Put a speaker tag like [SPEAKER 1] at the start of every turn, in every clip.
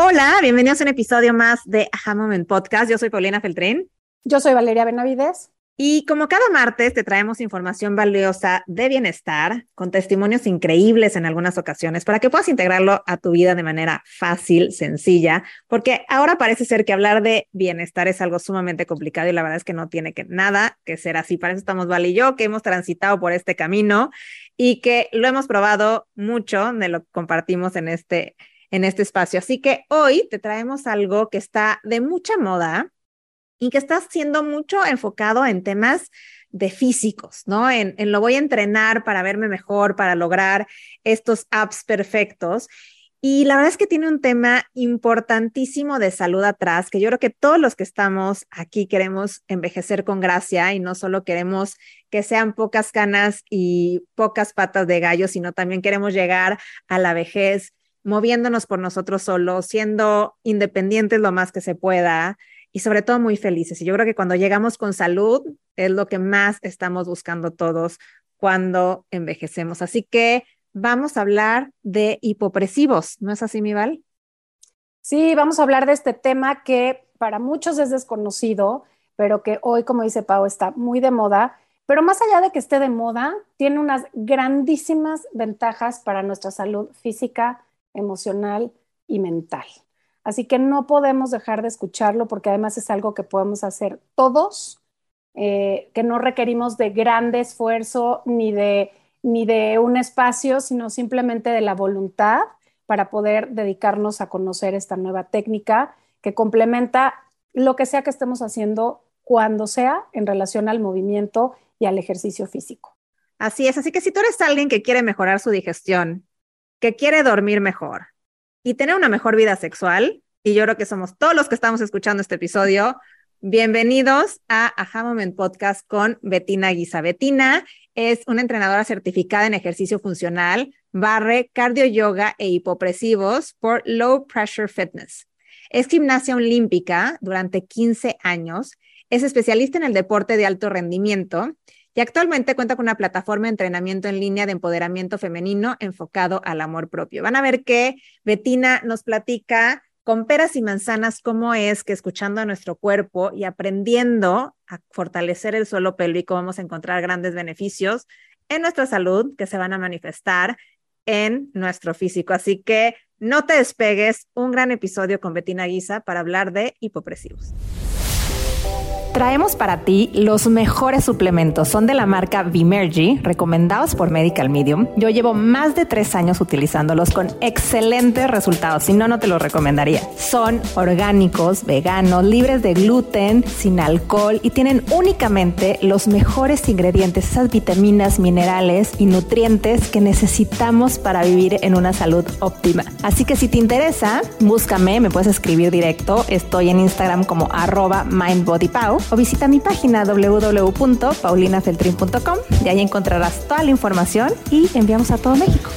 [SPEAKER 1] Hola, bienvenidos a un episodio más de Aha Moment Podcast. Yo soy Paulina Feltrín.
[SPEAKER 2] Yo soy Valeria Benavides.
[SPEAKER 1] Y como cada martes te traemos información valiosa de bienestar, con testimonios increíbles en algunas ocasiones, para que puedas integrarlo a tu vida de manera fácil, sencilla, porque ahora parece ser que hablar de bienestar es algo sumamente complicado y la verdad es que no tiene que nada que ser así. Para eso estamos Val y yo, que hemos transitado por este camino y que lo hemos probado mucho, de lo que compartimos en este en este espacio. Así que hoy te traemos algo que está de mucha moda y que está siendo mucho enfocado en temas de físicos, ¿no? En, lo voy a entrenar para verme mejor, para lograr estos apps perfectos. Y la verdad es que tiene un tema importantísimo de salud atrás, que yo creo que todos los que estamos aquí queremos envejecer con gracia y no solo queremos que sean pocas canas y pocas patas de gallo, sino también queremos llegar a la vejez moviéndonos por nosotros solos, siendo independientes lo más que se pueda y sobre todo muy felices. Y yo creo que cuando llegamos con salud es lo que más estamos buscando todos cuando envejecemos. Así que vamos a hablar de hipopresivos, ¿no es así, Mival?
[SPEAKER 2] Sí, vamos a hablar de este tema que para muchos es desconocido, pero que hoy, como dice Pau, está muy de moda. Pero más allá de que esté de moda, tiene unas grandísimas ventajas para nuestra salud física, emocional y mental. Así que no podemos dejar de escucharlo porque además es algo que podemos hacer todos, eh, que no requerimos de gran esfuerzo ni de, ni de un espacio, sino simplemente de la voluntad para poder dedicarnos a conocer esta nueva técnica que complementa lo que sea que estemos haciendo cuando sea en relación al movimiento y al ejercicio físico.
[SPEAKER 1] Así es, así que si tú eres alguien que quiere mejorar su digestión, que quiere dormir mejor y tener una mejor vida sexual, y yo creo que somos todos los que estamos escuchando este episodio, bienvenidos a Aha Moment Podcast con Betina Guisa. Betina es una entrenadora certificada en ejercicio funcional, barre, cardio yoga e hipopresivos por Low Pressure Fitness. Es gimnasia olímpica durante 15 años, es especialista en el deporte de alto rendimiento y actualmente cuenta con una plataforma de entrenamiento en línea de empoderamiento femenino enfocado al amor propio. Van a ver que Betina nos platica con peras y manzanas cómo es que escuchando a nuestro cuerpo y aprendiendo a fortalecer el suelo pélvico vamos a encontrar grandes beneficios en nuestra salud que se van a manifestar en nuestro físico. Así que no te despegues, un gran episodio con Betina Guisa para hablar de hipopresivos. Traemos para ti los mejores suplementos. Son de la marca Vimergy, recomendados por Medical Medium. Yo llevo más de tres años utilizándolos con excelentes resultados. Si no, no te los recomendaría. Son orgánicos, veganos, libres de gluten, sin alcohol y tienen únicamente los mejores ingredientes, esas vitaminas, minerales y nutrientes que necesitamos para vivir en una salud óptima. Así que si te interesa, búscame, me puedes escribir directo. Estoy en Instagram como arroba mindbodypau o visita mi página www.paulinafeltrin.com. De ahí encontrarás toda la información y enviamos a todo México.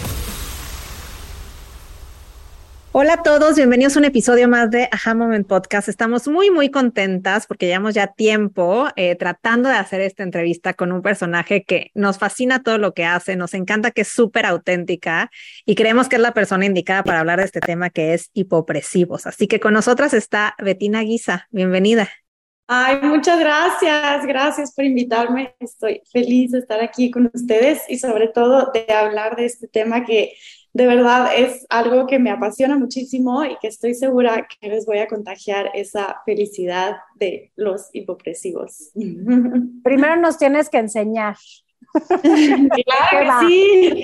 [SPEAKER 1] Hola a todos, bienvenidos a un episodio más de Aha Moment Podcast. Estamos muy, muy contentas porque llevamos ya tiempo eh, tratando de hacer esta entrevista con un personaje que nos fascina todo lo que hace, nos encanta que es súper auténtica y creemos que es la persona indicada para hablar de este tema que es hipopresivos. Así que con nosotras está Betina Guisa. Bienvenida.
[SPEAKER 3] Ay, muchas gracias, gracias por invitarme. Estoy feliz de estar aquí con ustedes y sobre todo de hablar de este tema que de verdad es algo que me apasiona muchísimo y que estoy segura que les voy a contagiar esa felicidad de los hipopresivos.
[SPEAKER 2] Primero nos tienes que enseñar.
[SPEAKER 3] Claro que sí.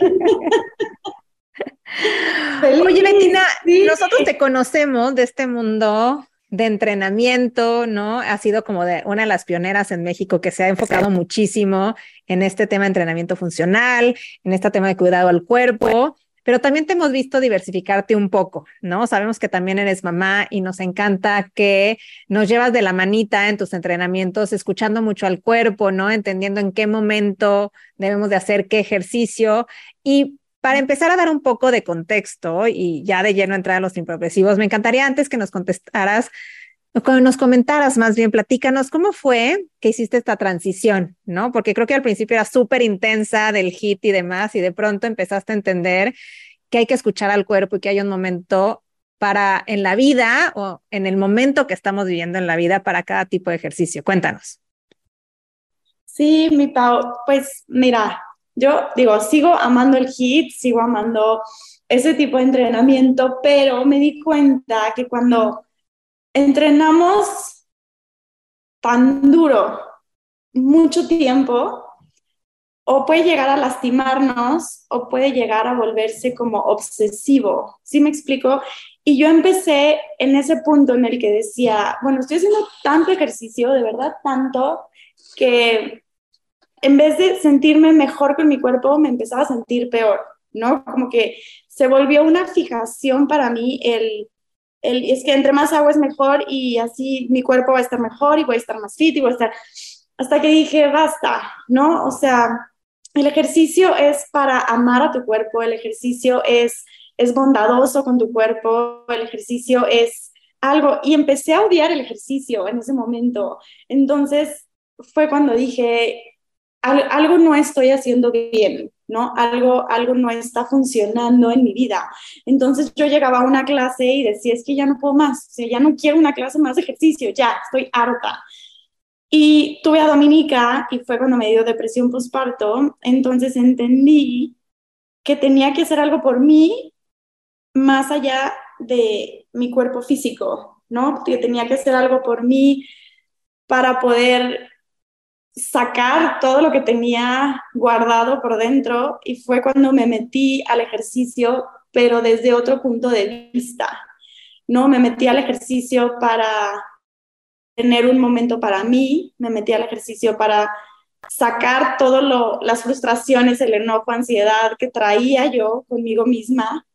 [SPEAKER 1] Oye, Betina, nosotros te conocemos de este mundo de entrenamiento, ¿no? Ha sido como de una de las pioneras en México que se ha enfocado muchísimo en este tema de entrenamiento funcional, en este tema de cuidado al cuerpo. pero también te hemos visto diversificarte un poco, ¿no? Sabemos que también eres mamá y nos encanta que nos llevas de la manita en tus entrenamientos, escuchando mucho al cuerpo, ¿no? Entendiendo en qué momento debemos de hacer qué ejercicio y para empezar a dar un poco de contexto y ya de lleno entrar a los impropresivos, me encantaría antes que nos contestaras nos comentaras más bien, platícanos cómo fue que hiciste esta transición, ¿no? Porque creo que al principio era súper intensa del hit y demás, y de pronto empezaste a entender que hay que escuchar al cuerpo y que hay un momento para en la vida o en el momento que estamos viviendo en la vida para cada tipo de ejercicio. Cuéntanos.
[SPEAKER 3] Sí, mi Pau, pues mira, yo digo, sigo amando el hit, sigo amando ese tipo de entrenamiento, pero me di cuenta que cuando entrenamos tan duro mucho tiempo, o puede llegar a lastimarnos o puede llegar a volverse como obsesivo. ¿Sí me explico? Y yo empecé en ese punto en el que decía, bueno, estoy haciendo tanto ejercicio, de verdad tanto, que en vez de sentirme mejor con mi cuerpo, me empezaba a sentir peor, ¿no? Como que se volvió una fijación para mí el es que entre más agua es mejor y así mi cuerpo va a estar mejor y voy a estar más fit y voy a estar, hasta que dije, basta, ¿no? O sea, el ejercicio es para amar a tu cuerpo, el ejercicio es, es bondadoso con tu cuerpo, el ejercicio es algo, y empecé a odiar el ejercicio en ese momento. Entonces fue cuando dije, algo no estoy haciendo bien, ¿no? Algo, algo no está funcionando en mi vida. Entonces yo llegaba a una clase y decía, es que ya no puedo más, o sea, ya no quiero una clase más de ejercicio, ya, estoy harta. Y tuve a Dominica y fue cuando me dio depresión postparto, entonces entendí que tenía que hacer algo por mí más allá de mi cuerpo físico, ¿no? Que tenía que hacer algo por mí para poder sacar todo lo que tenía guardado por dentro y fue cuando me metí al ejercicio, pero desde otro punto de vista. No, me metí al ejercicio para tener un momento para mí, me metí al ejercicio para sacar todas las frustraciones, el enojo, ansiedad que traía yo conmigo misma.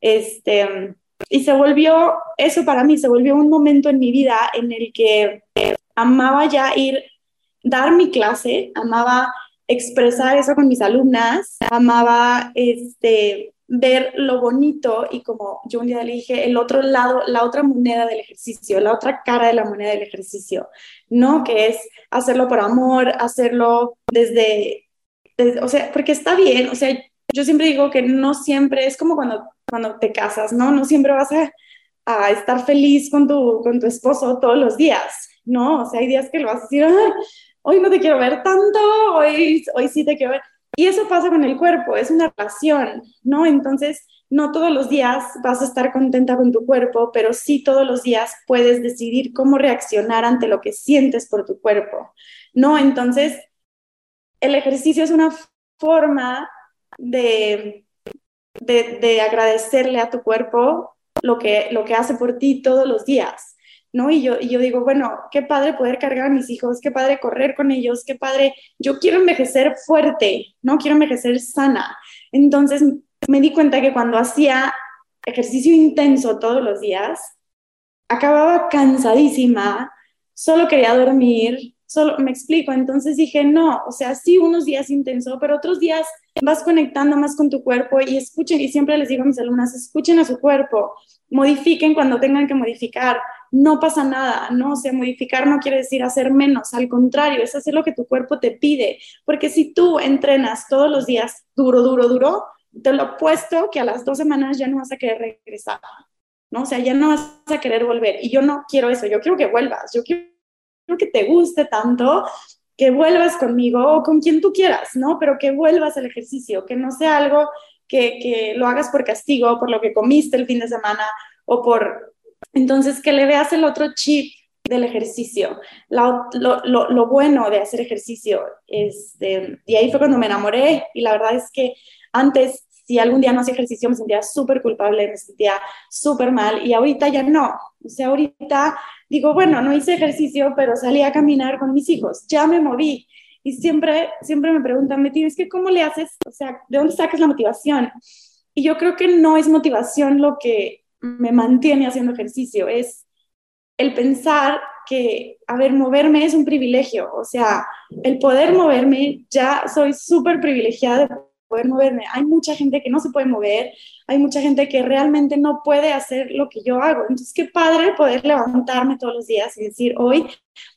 [SPEAKER 3] Este, y se volvió, eso para mí, se volvió un momento en mi vida en el que amaba ya ir dar mi clase, amaba expresar eso con mis alumnas, amaba este, ver lo bonito y como yo un día le dije, el otro lado, la otra moneda del ejercicio, la otra cara de la moneda del ejercicio, ¿no? Que es hacerlo por amor, hacerlo desde, o sea, porque está bien, o sea, yo siempre digo que no siempre, es como cuando, cuando te casas, ¿no? No siempre vas a, a estar feliz con tu, con tu esposo todos los días, ¿no? O sea, hay días que lo vas a decir, hoy no te quiero ver tanto, hoy, hoy sí te quiero ver. Y eso pasa con el cuerpo, es una relación, ¿no? Entonces, no todos los días vas a estar contenta con tu cuerpo, pero sí todos los días puedes decidir cómo reaccionar ante lo que sientes por tu cuerpo, ¿no? Entonces, el ejercicio es una forma de, de, de agradecerle a tu cuerpo lo que, lo que hace por ti todos los días. ¿No? Y yo, y yo digo, bueno, qué padre poder cargar a mis hijos, qué padre correr con ellos, qué padre, yo quiero envejecer fuerte, ¿no? Quiero envejecer sana. Entonces me di cuenta que cuando hacía ejercicio intenso todos los días, acababa cansadísima, solo quería dormir, solo me explico, entonces dije, no, o sea, sí unos días intenso, pero otros días vas conectando más con tu cuerpo y escuchen, y siempre les digo a mis alumnas, escuchen a su cuerpo, modifiquen cuando tengan que modificar, no pasa nada, ¿no? O sea, modificar no quiere decir hacer menos, al contrario, es hacer lo que tu cuerpo te pide, porque si tú entrenas todos los días duro, duro, duro, te lo apuesto que a las dos semanas ya no vas a querer regresar, ¿no? O sea, ya no vas a querer volver, y yo no quiero eso, yo quiero que vuelvas, yo quiero que te guste tanto que vuelvas conmigo o con quien tú quieras, ¿no? Pero que vuelvas al ejercicio, que no sea algo que, que lo hagas por castigo, por lo que comiste el fin de semana o por entonces, que le veas el otro chip del ejercicio, lo, bueno de hacer ejercicio. Este, y ahí fue cuando me enamoré y la verdad es que antes, si algún día no hacía ejercicio, me sentía súper culpable, me sentía súper mal y ahorita ya no. O sea, ahorita digo, bueno, no hice ejercicio, pero salí a caminar con mis hijos, ya me moví. Y siempre, siempre me preguntan, Betty, es que ¿cómo le haces? O sea, ¿de dónde sacas la motivación? y yo creo que no es motivación lo que me mantiene haciendo ejercicio, es el pensar que, a ver, moverme es un privilegio, o sea, el poder moverme, ya soy súper privilegiada de poder moverme. Hay mucha gente que no se puede mover, hay mucha gente que realmente no puede hacer lo que yo hago. Entonces, qué padre poder levantarme todos los días y decir, hoy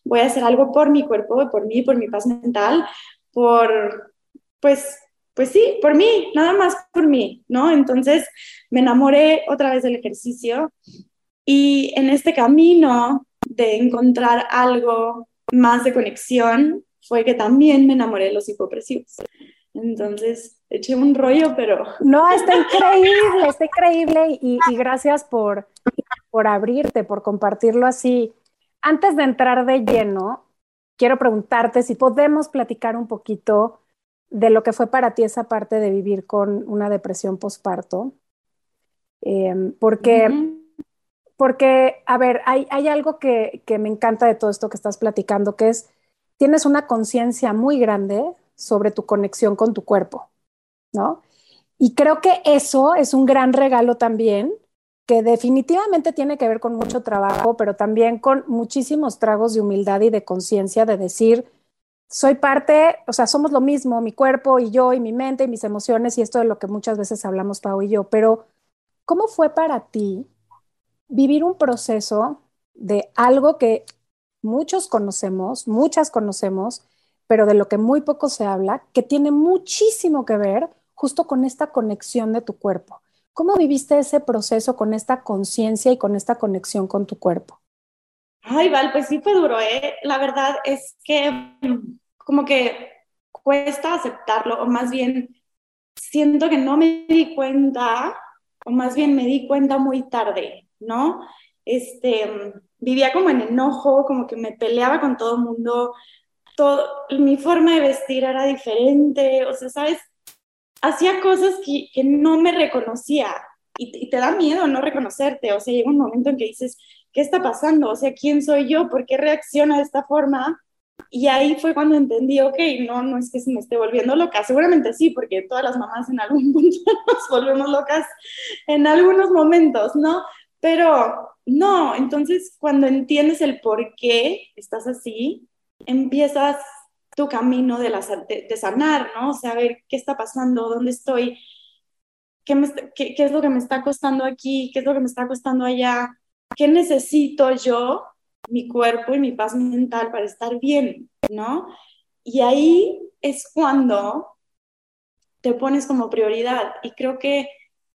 [SPEAKER 3] voy a hacer algo por mi cuerpo, por mí, por mi paz mental, por, pues, pues sí, por mí, nada más por mí, ¿no? Entonces me enamoré otra vez del ejercicio y en este camino de encontrar algo más de conexión fue que también me enamoré de los hipopresivos. Entonces, eché un rollo, pero...
[SPEAKER 2] No, está increíble, está increíble y, gracias por, por abrirte, por compartirlo así. Antes de entrar de lleno, quiero preguntarte si podemos platicar un poquito de lo que fue para ti esa parte de vivir con una depresión postparto. Em, porque, porque, a ver, hay, hay algo que, que, me encanta de todo esto que estás platicando, que es, tienes una conciencia muy grande sobre tu conexión con tu cuerpo, ¿no? Y creo que eso es un gran regalo también, que definitivamente tiene que ver con mucho trabajo, pero también con muchísimos tragos de humildad y de conciencia de decir, soy parte, o sea, somos lo mismo, mi cuerpo y yo y mi mente y mis emociones y esto de lo que muchas veces hablamos Pau y yo, pero ¿cómo fue para ti vivir un proceso de algo que muchos conocemos, muchas conocemos, pero de lo que muy poco se habla, que tiene muchísimo que ver justo con esta conexión de tu cuerpo? ¿Cómo viviste ese proceso con esta conciencia y con esta conexión con tu cuerpo?
[SPEAKER 3] Ay, Val, pues sí fue duro, ¿eh? La verdad es que como que cuesta aceptarlo, o más bien siento que no me di cuenta, o más bien me di cuenta muy tarde, ¿no? Este, vivía como en enojo, como que me peleaba con todo el mundo, todo, mi forma de vestir era diferente, o sea, ¿sabes? Hacía cosas que, que no me reconocía y, y, te da miedo no reconocerte, o sea, llega un momento en que dices, ¿qué está pasando? O sea, ¿quién soy yo? ¿Por qué reacciona de esta forma? Y ahí fue cuando entendí, ok, no, no es que se me esté volviendo loca, seguramente sí, porque todas las mamás en algún punto nos volvemos locas en algunos momentos, ¿no? Pero no, entonces cuando entiendes el por qué estás así, empiezas tu camino de, la, de, sanar, ¿no? Saber qué está pasando, dónde estoy, qué, qué, qué es lo que me está costando aquí, qué es lo que me está costando allá, qué necesito yo mi cuerpo y mi paz mental para estar bien, ¿no? Y ahí es cuando te pones como prioridad. Y creo que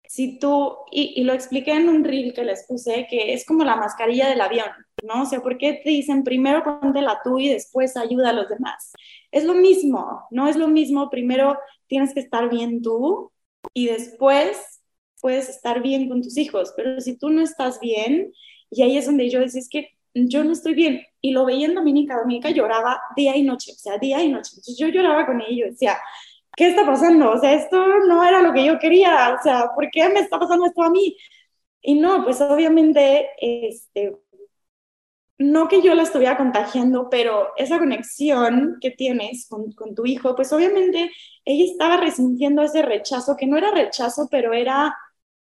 [SPEAKER 3] si tú, y, lo expliqué en un reel que les puse, que es como la mascarilla del avión, ¿no? O sea, ¿por qué te dicen primero la tú y después ayuda a los demás? Es lo mismo, no es lo mismo, primero tienes que estar bien tú y después puedes estar bien con tus hijos, pero si tú no estás bien, y ahí es donde yo decía, es que yo no estoy bien. Y lo veía en Dominica, Dominica lloraba día y noche, o sea, día y noche. Entonces yo lloraba con ella y yo decía, ¿qué está pasando? O sea, esto no era lo que yo quería, o sea, ¿por qué me está pasando esto a mí? Y no, pues obviamente, este, no que yo la estuviera contagiando, pero esa conexión que tienes con, con, tu hijo, pues obviamente ella estaba resintiendo ese rechazo, que no era rechazo, pero era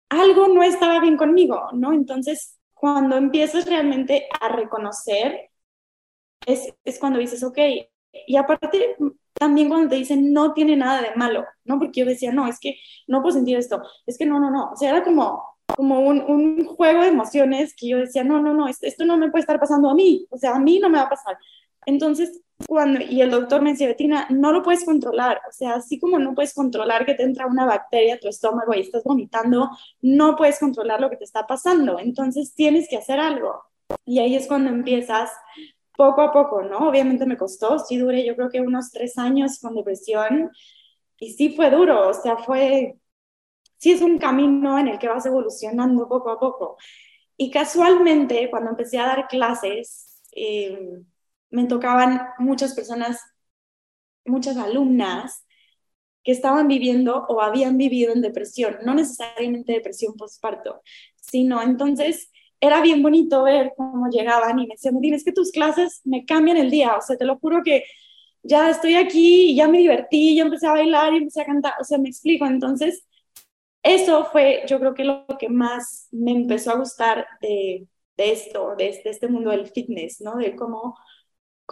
[SPEAKER 3] algo no estaba bien conmigo, ¿no? Entonces, cuando empiezas realmente a reconocer, es, es cuando dices, ok, y aparte también cuando te dicen no tiene nada de malo, ¿no? Porque yo decía, no, es que no puedo sentir esto, es que no, no, no, o sea, era como, como un, un juego de emociones que yo decía, no, no, no, esto no me puede estar pasando a mí, o sea, a mí no me va a pasar. Entonces, cuando, y el doctor me decía, Betina, no lo puedes controlar, o sea, así como no puedes controlar que te entra una bacteria a tu estómago y estás vomitando, no puedes controlar lo que te está pasando, entonces tienes que hacer algo. Y ahí es cuando empiezas poco a poco, ¿no? Obviamente me costó, sí duré yo creo que unos tres años con depresión y sí fue duro, o sea, fue, sí es un camino en el que vas evolucionando poco a poco. Y casualmente, cuando empecé a dar clases, eh, me tocaban muchas personas, muchas alumnas que estaban viviendo o habían vivido en depresión, no necesariamente depresión postparto, sino entonces era bien bonito ver cómo llegaban y me decían, es que tus clases me cambian el día, o sea, te lo juro que ya estoy aquí y ya me divertí, ya empecé a bailar y empecé a cantar, o sea, me explico, entonces eso fue, yo creo que lo que más me empezó a gustar de, esto, de, de, este mundo del fitness, ¿no? De cómo,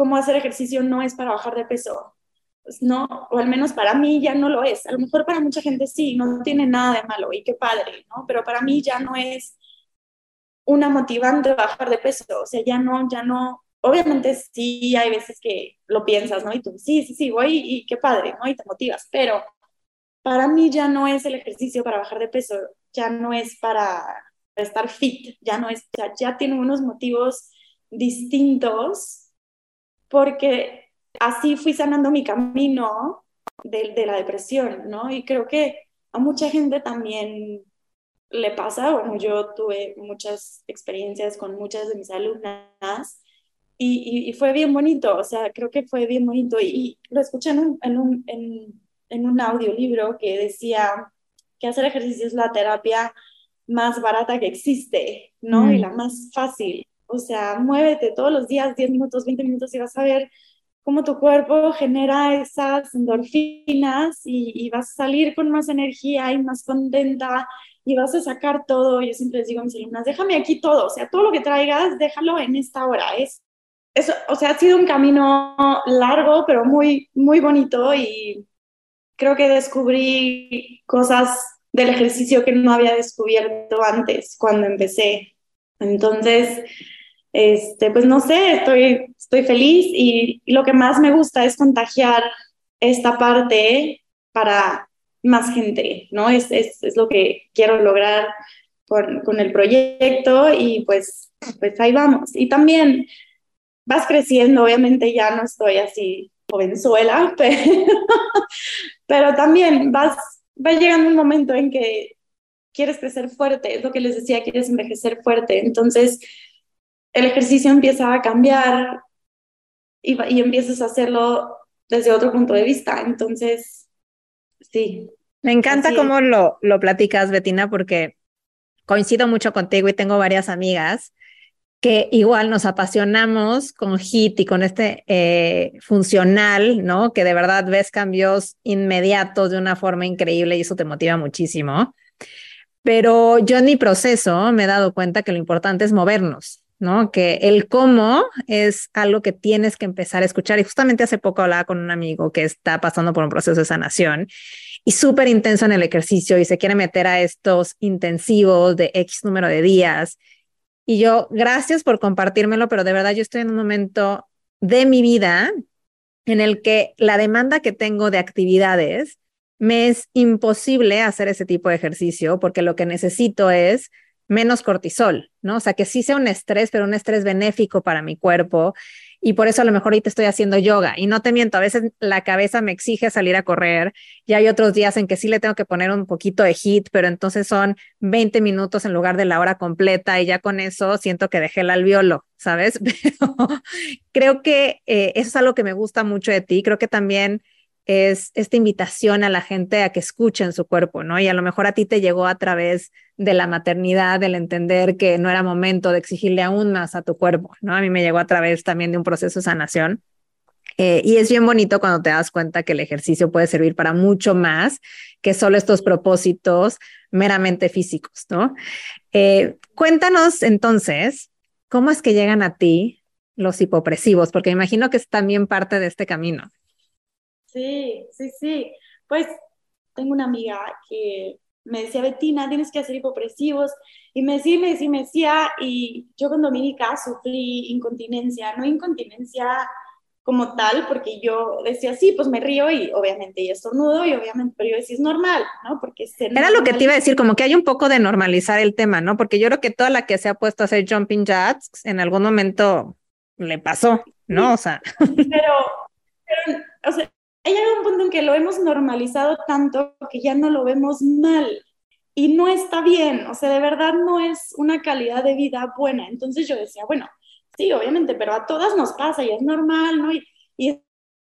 [SPEAKER 3] cómo hacer ejercicio no es para bajar de peso, pues no, o al menos para mí ya no lo es. A lo mejor para mucha gente sí, no tiene nada de malo y qué padre, ¿no? Pero para mí ya no es una motivante bajar de peso, o sea, ya no, ya no, obviamente sí hay veces que lo piensas, ¿no? Y tú, sí, sí, sí, voy y qué padre, ¿no? Y te motivas, pero para mí ya no es el ejercicio para bajar de peso, ya no es para estar fit, ya no es, ya, ya tiene unos motivos distintos porque así fui sanando mi camino de, de, la depresión, ¿no? Y creo que a mucha gente también le pasa, bueno, yo tuve muchas experiencias con muchas de mis alumnas y, y, fue bien bonito, o sea, creo que fue bien bonito y, lo escuché en un, en un, en, en un audiolibro que decía que hacer ejercicio es la terapia más barata que existe, ¿no? Mm. Y la más fácil. O sea, muévete todos los días, 10 minutos, 20 minutos y vas a ver cómo tu cuerpo genera esas endorfinas y, y, vas a salir con más energía y más contenta y vas a sacar todo. Yo siempre les digo a mis alumnas, déjame aquí todo, o sea, todo lo que traigas, déjalo en esta hora. Es, eso, o sea, ha sido un camino largo, pero muy, muy bonito y creo que descubrí cosas del ejercicio que no había descubierto antes cuando empecé. Entonces, este, pues no sé, estoy, estoy feliz y, lo que más me gusta es contagiar esta parte para más gente, ¿no? Es, es, es lo que quiero lograr con, con, el proyecto y pues, pues ahí vamos. Y también vas creciendo, obviamente ya no estoy así jovenzuela, pero, pero también vas, va llegando un momento en que quieres crecer fuerte, es lo que les decía, quieres envejecer fuerte. Entonces, el ejercicio empieza a cambiar y, y empiezas a hacerlo desde otro punto de vista. Entonces, sí.
[SPEAKER 1] Me encanta cómo lo, lo platicas, Betina, porque coincido mucho contigo y tengo varias amigas que igual nos apasionamos con HIT y con este eh, funcional, ¿no? Que de verdad ves cambios inmediatos de una forma increíble y eso te motiva muchísimo. Pero yo en mi proceso me he dado cuenta que lo importante es movernos, ¿no? Que el cómo es algo que tienes que empezar a escuchar. Y justamente hace poco hablaba con un amigo que está pasando por un proceso de sanación y súper intenso en el ejercicio y se quiere meter a estos intensivos de X número de días y yo, gracias por compartírmelo, pero de verdad yo estoy en un momento de mi vida en el que la demanda que tengo de actividades me es imposible hacer ese tipo de ejercicio porque lo que necesito es menos cortisol, ¿no? O sea, que sí sea un estrés, pero un estrés benéfico para mi cuerpo y por eso a lo mejor ahorita estoy haciendo yoga. Y no te miento, a veces la cabeza me exige salir a correr y hay otros días en que sí le tengo que poner un poquito de hit, pero entonces son 20 minutos en lugar de la hora completa y ya con eso siento que dejé el alveolo, ¿sabes? Pero creo que eh, eso es algo que me gusta mucho de ti. Creo que también es esta invitación a la gente a que escuchen su cuerpo, ¿no? Y a lo mejor a ti te llegó a través de la maternidad, del entender que no era momento de exigirle aún más a tu cuerpo, ¿no? A mí me llegó a través también de un proceso de sanación. Eh, y es bien bonito cuando te das cuenta que el ejercicio puede servir para mucho más que solo estos propósitos meramente físicos, ¿no? Eh, cuéntanos entonces, ¿cómo es que llegan a ti los hipopresivos? Porque imagino que es también parte de este camino.
[SPEAKER 3] Sí, sí, sí. Pues tengo una amiga que me decía, Betina, tienes que hacer hipopresivos. Y me decía, me decía, me decía, y yo con Dominica sufrí incontinencia, no incontinencia como tal, porque yo decía, sí, pues me río y obviamente y estornudo y obviamente, pero yo decía, es normal, ¿no? Porque
[SPEAKER 1] Era lo que te iba a decir, como que hay un poco de normalizar el tema, ¿no? Porque yo creo que toda la que se ha puesto a hacer jumping jacks en algún momento le pasó, ¿no? O sea.
[SPEAKER 3] Pero, pero o sea, hay un punto en que lo hemos normalizado tanto que ya no lo vemos mal y no está bien, o sea, de verdad no es una calidad de vida buena. Entonces yo decía, bueno, sí, obviamente, pero a todas nos pasa y es normal, ¿no? Y, y es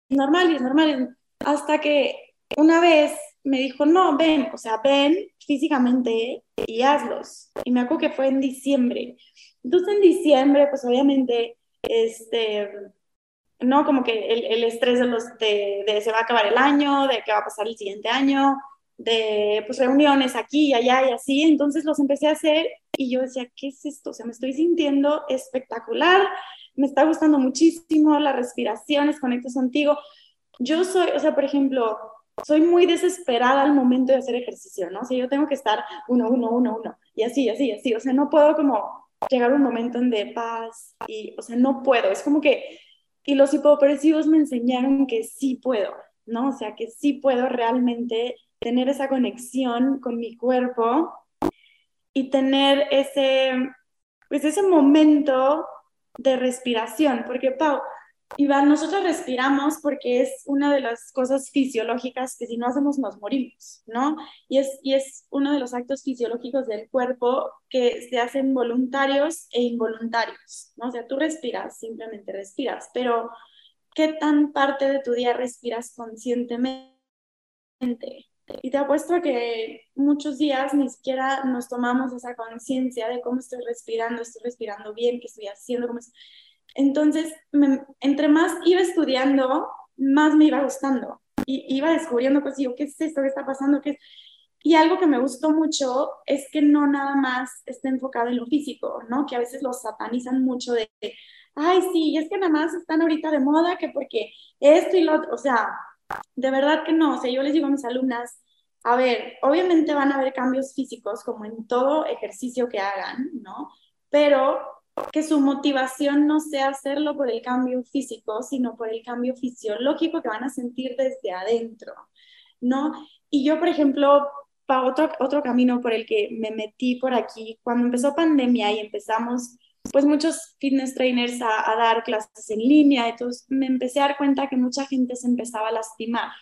[SPEAKER 3] normal y es normal. Hasta que una vez me dijo, no, ven, o sea, ven físicamente y hazlos. Y me acuerdo que fue en diciembre. Entonces en diciembre, pues obviamente, este, ¿no? Como que el, el estrés de, los, de, de, se va a acabar el año, de qué va a pasar el siguiente año, de pues, reuniones aquí y allá y así, entonces los empecé a hacer y yo decía, ¿qué es esto? O sea, me estoy sintiendo espectacular, me está gustando muchísimo, las respiraciones, conecto contigo. Yo soy, o sea, por ejemplo, soy muy desesperada al momento de hacer ejercicio, ¿no? O sea, yo tengo que estar uno, uno, uno, uno, y así, así, así, o sea, no puedo como llegar a un momento en de paz y, o sea, no puedo, es como que, y los hipopresivos me enseñaron que sí puedo, ¿no? O sea, que sí puedo realmente tener esa conexión con mi cuerpo y tener ese, pues ese momento de respiración, porque Pau, Iván, nosotros respiramos porque es una de las cosas fisiológicas que si no hacemos nos morimos, ¿no? Y es, y es uno de los actos fisiológicos del cuerpo que se hacen voluntarios e involuntarios, ¿no? O sea, tú respiras, simplemente respiras, pero ¿qué tan parte de tu día respiras conscientemente? Y te apuesto que muchos días ni siquiera nos tomamos esa conciencia de cómo estoy respirando, estoy respirando bien, qué estoy haciendo, cómo Entonces, entre más iba estudiando, más me iba gustando. Y iba descubriendo cosas, digo, ¿qué es esto? ¿Qué está pasando? ¿Qué Y algo que me gustó mucho es que no nada más está enfocado en lo físico, ¿no? Que a veces lo satanizan mucho de, ay, sí, es que nada más están ahorita de moda, que porque esto y lo otro, o sea, de verdad que no, o sea, yo les digo a mis alumnas, a ver, obviamente van a haber cambios físicos como en todo ejercicio que hagan, ¿no? Pero que su motivación no sea hacerlo por el cambio físico, sino por el cambio fisiológico que van a sentir desde adentro, ¿no? Y yo, por ejemplo, para otro, otro camino por el que me metí por aquí, cuando empezó pandemia y empezamos, pues muchos fitness trainers a, a dar clases en línea, entonces me empecé a dar cuenta que mucha gente se empezaba a lastimar,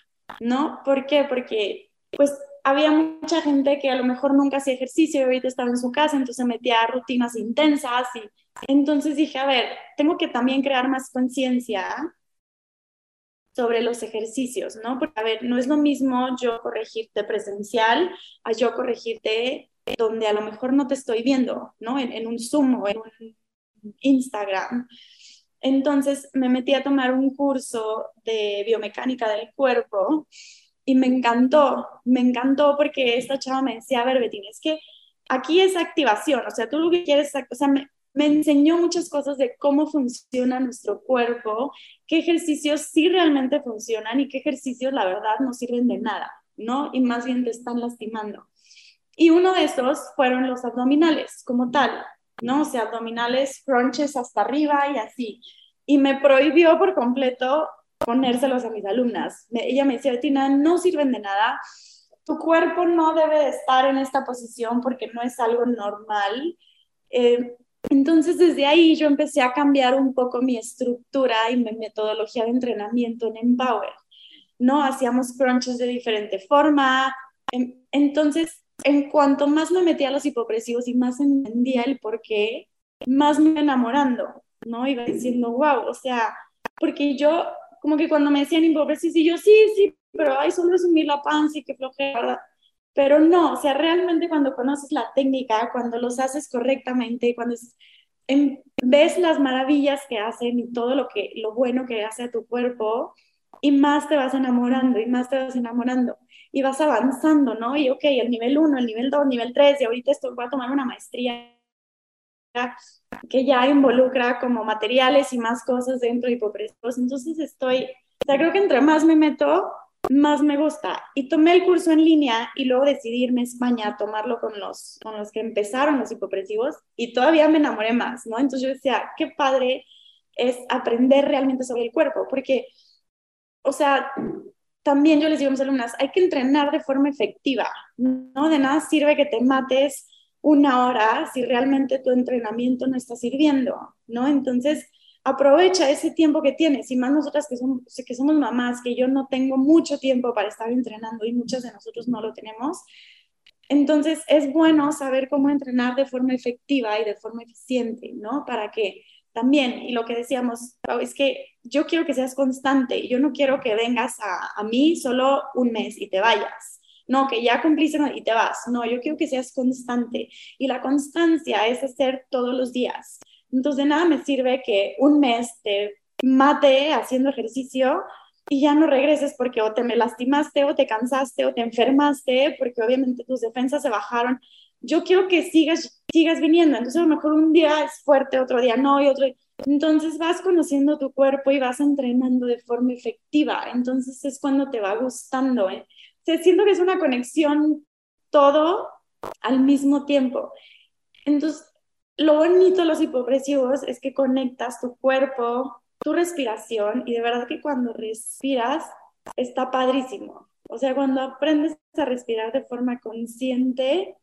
[SPEAKER 3] ¿no? ¿Por qué? Porque pues había mucha gente que a lo mejor nunca hacía ejercicio y ahorita estaba en su casa, entonces metía rutinas intensas y entonces dije, a ver, tengo que también crear más conciencia sobre los ejercicios, ¿no? Porque, a ver, no es lo mismo yo corregirte presencial a yo corregirte donde a lo mejor no te estoy viendo, ¿no? En, un Zoom o en un Instagram. Entonces me metí a tomar un curso de biomecánica del cuerpo y me encantó, me encantó porque esta chava me decía, a ver, Betín, es que aquí es activación, o sea, tú lo que quieres, o sea, me enseñó muchas cosas de cómo funciona nuestro cuerpo, qué ejercicios sí realmente funcionan y qué ejercicios, la verdad, no sirven de nada, ¿no? Y más bien te están lastimando. Y uno de esos fueron los abdominales, como tal, ¿no? O sea, abdominales, crunches hasta arriba y así. Y me prohibió por completo ponérselos a mis alumnas. ella me decía, Tina, no sirven de nada, tu cuerpo no debe de estar en esta posición porque no es algo normal. Eh, entonces desde ahí yo empecé a cambiar un poco mi estructura y mi metodología de entrenamiento en Empower. ¿no? Hacíamos crunches de diferente forma. Entonces, en cuanto más me metía a los hipopresivos y más entendía el por qué, más me enamorando, ¿no? Iba diciendo, wow, o sea, porque yo como que cuando me decían hipócrisis, y yo, sí, sí, pero hay solo resumir la panza y que flojera. Pero no, o sea, realmente cuando conoces la técnica, cuando los haces correctamente, cuando ves las maravillas que hacen y todo lo, que, lo bueno que hace a tu cuerpo, y más te vas enamorando, y más te vas enamorando, y vas avanzando, ¿no? Y ok, el nivel 1, el nivel 2, el nivel 3, y ahorita esto voy a tomar una maestría que ya involucra como materiales y más cosas dentro de hipopresivos. Entonces estoy, o sea, creo que entre más me meto, más me gusta. Y tomé el curso en línea y luego decidí irme a España a tomarlo con los, con los que empezaron los hipopresivos y todavía me enamoré más, ¿no? Entonces yo decía, qué padre es aprender realmente sobre el cuerpo, porque, o sea, también yo les digo a mis alumnas, hay que entrenar de forma efectiva, ¿no? De nada sirve que te mates una hora si realmente tu entrenamiento no está sirviendo, ¿no? Entonces, aprovecha ese tiempo que tienes, y más nosotras que somos, que somos mamás, que yo no tengo mucho tiempo para estar entrenando y muchos de nosotros no lo tenemos. Entonces, es bueno saber cómo entrenar de forma efectiva y de forma eficiente, ¿no? Para que también, y lo que decíamos, es que yo quiero que seas constante, yo no quiero que vengas a, a mí solo un mes y te vayas no, que ya cumpliste y te vas. No, yo quiero que seas constante. Y la constancia es hacer todos los días. Entonces, de nada me sirve que un mes te mate haciendo ejercicio y ya no regreses porque o te me lastimaste o te cansaste o te enfermaste porque obviamente tus defensas se bajaron. Yo quiero que sigas, sigas viniendo. Entonces a lo mejor un día es fuerte, otro día no y otro. Entonces vas conociendo tu cuerpo y vas entrenando de forma efectiva. Entonces es cuando te va gustando. ¿eh? O siento que es una conexión todo al mismo tiempo. Entonces, lo bonito de los hipopresivos es que conectas tu cuerpo, tu respiración y de verdad que cuando respiras está padrísimo. O sea, cuando aprendes a respirar de forma consciente,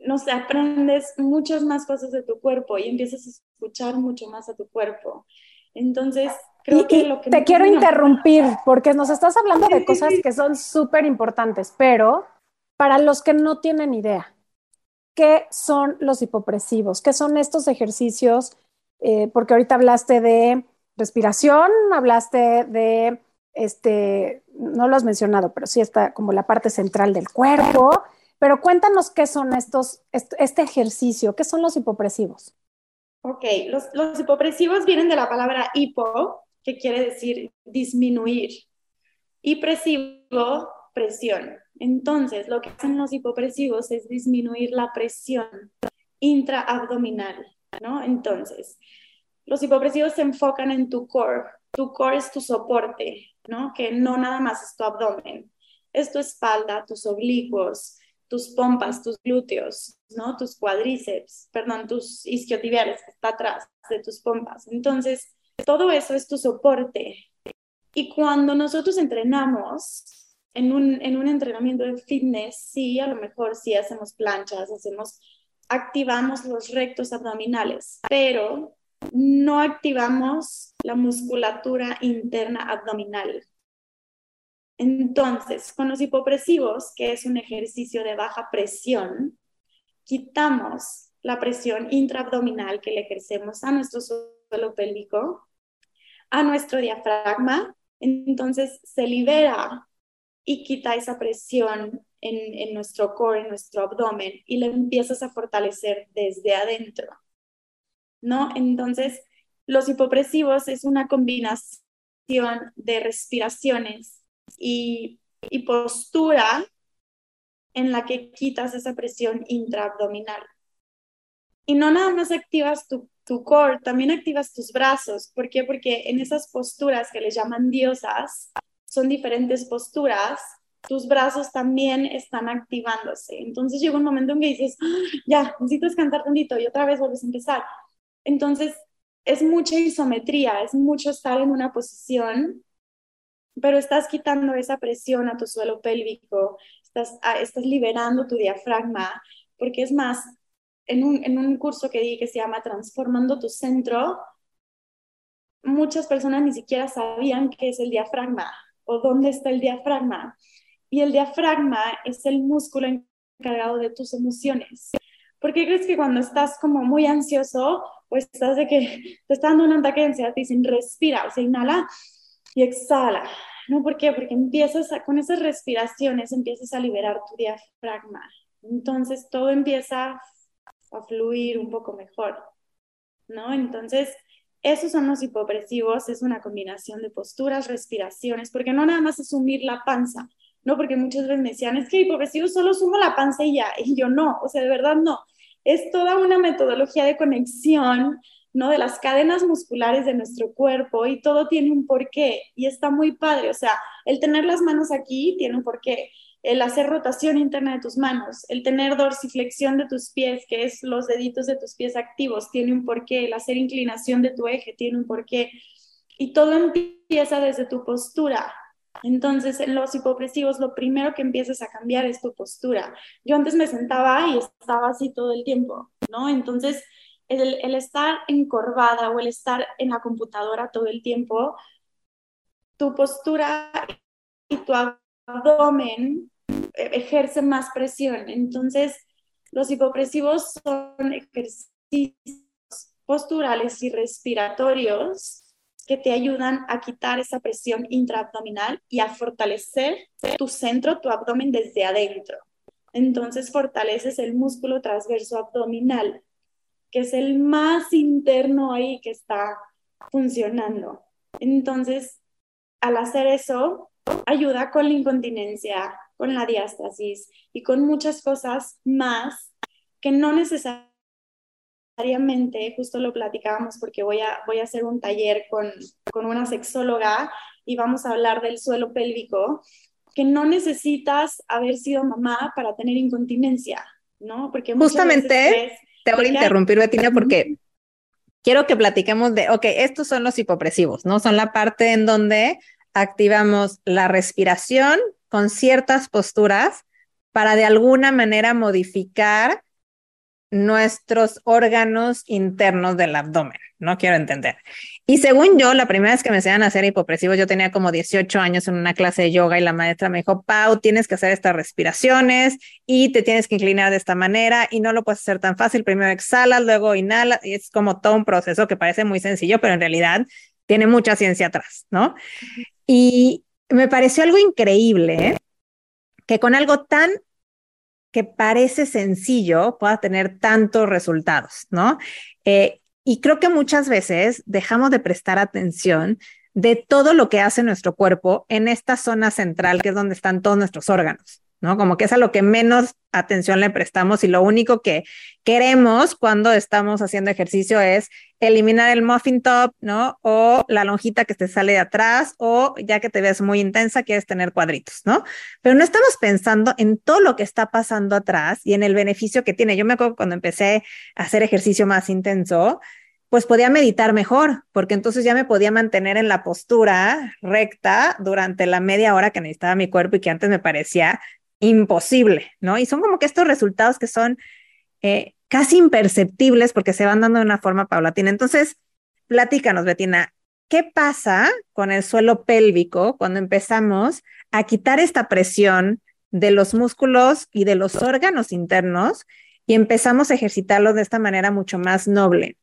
[SPEAKER 3] no sé, aprendes muchas más cosas de tu cuerpo y empiezas a escuchar mucho más a tu cuerpo. Entonces, creo que lo que...
[SPEAKER 2] Te quiero interrumpir porque nos estás hablando de cosas que son súper importantes, pero para los que no tienen idea, ¿qué son los hipopresivos? ¿Qué son estos ejercicios? Eh, porque ahorita hablaste de respiración, hablaste de, este, no lo has mencionado, pero sí está como la parte central del cuerpo. Pero cuéntanos qué son estos, este ejercicio, qué son los hipopresivos.
[SPEAKER 3] Ok, los, hipopresivos vienen de la palabra hipo, que quiere decir disminuir, y presión. Entonces, lo que hacen los hipopresivos es disminuir la presión intraabdominal, ¿no? Entonces, los hipopresivos se enfocan en tu core. Tu core es tu soporte, ¿no? Que no nada más es tu abdomen. Es tu espalda, tus oblicuos, tus pompas, tus glúteos, ¿no? Tus cuádriceps, perdón, tus isquiotibiales, que está atrás de tus pompas. Entonces, todo eso es tu soporte. Y cuando nosotros entrenamos, en un, en un entrenamiento de fitness, sí, a lo mejor sí hacemos planchas, hacemos, activamos los rectos abdominales, pero no activamos la musculatura interna abdominal. Entonces, con los hipopresivos, que es un ejercicio de baja presión, quitamos la presión intraabdominal que le ejercemos a nuestro suelo pélvico, a nuestro diafragma, entonces se libera y quita esa presión en, nuestro core, en nuestro abdomen y lo empiezas a fortalecer desde adentro, ¿no? Entonces, los hipopresivos es una combinación de respiraciones y, y postura en la que quitas esa presión intraabdominal. Y no nada más activas tu, tu core, también activas tus brazos. ¿Por qué? Porque en esas posturas que les llaman diosas, son diferentes posturas, tus brazos también están activándose. Entonces llega un momento en que dices, ah, ya, necesitas cantar tantito y otra vez vuelves a empezar. Entonces es mucha isometría, es mucho estar en una posición, pero estás quitando esa presión a tu suelo pélvico, estás, estás liberando tu diafragma, porque es más, en un, en un curso que di que se llama Transformando tu Centro, muchas personas ni siquiera sabían qué es el diafragma o dónde está el diafragma. Y el diafragma es el músculo encargado de tus emociones. ¿Por qué crees que cuando estás como muy ansioso o estás de que te está dando un ataque de ansiedad, te dicen respira, o sea, inhala y exhala? ¿No? ¿Por qué? Porque empiezas con esas respiraciones, empiezas a liberar tu diafragma. Entonces todo empieza a fluir un poco mejor, ¿no? Entonces, esos son los hipopresivos, es una combinación de posturas, respiraciones, porque no nada más es sumir la panza, ¿no? Porque muchas veces me decían, es que hipopresivo solo sumo la panza y ya, y yo no, o sea, de verdad no. Es toda una metodología de conexión, ¿no? De las cadenas musculares de nuestro cuerpo y todo tiene un porqué y está muy padre, o sea, el tener las manos aquí tiene un porqué, el hacer rotación interna de tus manos, el tener dorsiflexión de tus pies, que es los deditos de tus pies activos, tiene un porqué, el hacer inclinación de tu eje tiene un porqué. Y todo empieza desde tu postura. Entonces, en los hipopresivos, lo primero que empiezas a cambiar es tu postura. Yo antes me sentaba y estaba así todo el tiempo, ¿no? Entonces, el, el estar encorvada o el estar en la computadora todo el tiempo, tu postura y tu abdomen ejerce más presión. Entonces, los hipopresivos son ejercicios posturales y respiratorios que te ayudan a quitar esa presión intraabdominal y a fortalecer tu centro, tu abdomen desde adentro. Entonces fortaleces el músculo transverso abdominal, que es el más interno ahí que está funcionando. Entonces, al hacer eso, ayuda con la incontinencia, con la diástasis y con muchas cosas más que no necesariamente, justo lo platicábamos porque voy a, voy a hacer un taller con, con una sexóloga y vamos a hablar del suelo pélvico, que no necesitas haber sido mamá para tener incontinencia, ¿no?
[SPEAKER 1] Porque justamente te voy a interrumpir, Betina, porque quiero que platiquemos de, ok, estos son los hipopresivos, ¿no? Son la parte en donde activamos la respiración con ciertas posturas para de alguna manera modificar nuestros órganos internos del abdomen, no quiero entender. Y según yo, la primera vez que me enseñan a hacer hipopresivos, yo tenía como 18 años en una clase de yoga y la maestra me dijo, Pau, tienes que hacer estas respiraciones y te tienes que inclinar de esta manera y no lo puedes hacer tan fácil. Primero exhalas, luego inhalas y es como todo un proceso que parece muy sencillo, pero en realidad tiene mucha ciencia atrás, ¿no? Y me pareció algo increíble ¿eh? que con algo tan que parece sencillo pueda tener tantos resultados, ¿no? Eh, y creo que muchas veces dejamos de prestar atención de todo lo que hace nuestro cuerpo en esta zona central, que es donde están todos nuestros órganos. ¿No? Como que es a lo que menos atención le prestamos y lo único que queremos cuando estamos haciendo ejercicio es eliminar el muffin top, ¿no? O la lonjita que te sale de atrás o ya que te ves muy intensa quieres tener cuadritos, ¿no? Pero no estamos pensando en todo lo que está pasando atrás y en el beneficio que tiene. Yo me acuerdo cuando empecé a hacer ejercicio más intenso, pues podía meditar mejor, porque entonces ya me podía mantener en la postura recta durante la media hora que necesitaba mi cuerpo y que antes me parecía imposible, ¿no? Y son como que estos resultados que son eh, casi imperceptibles porque se van dando de una forma paulatina. Entonces, platícanos, Betina, ¿qué pasa con el suelo pélvico cuando empezamos a quitar esta presión de los músculos y de los órganos internos y empezamos a ejercitarlos de esta manera mucho más noble?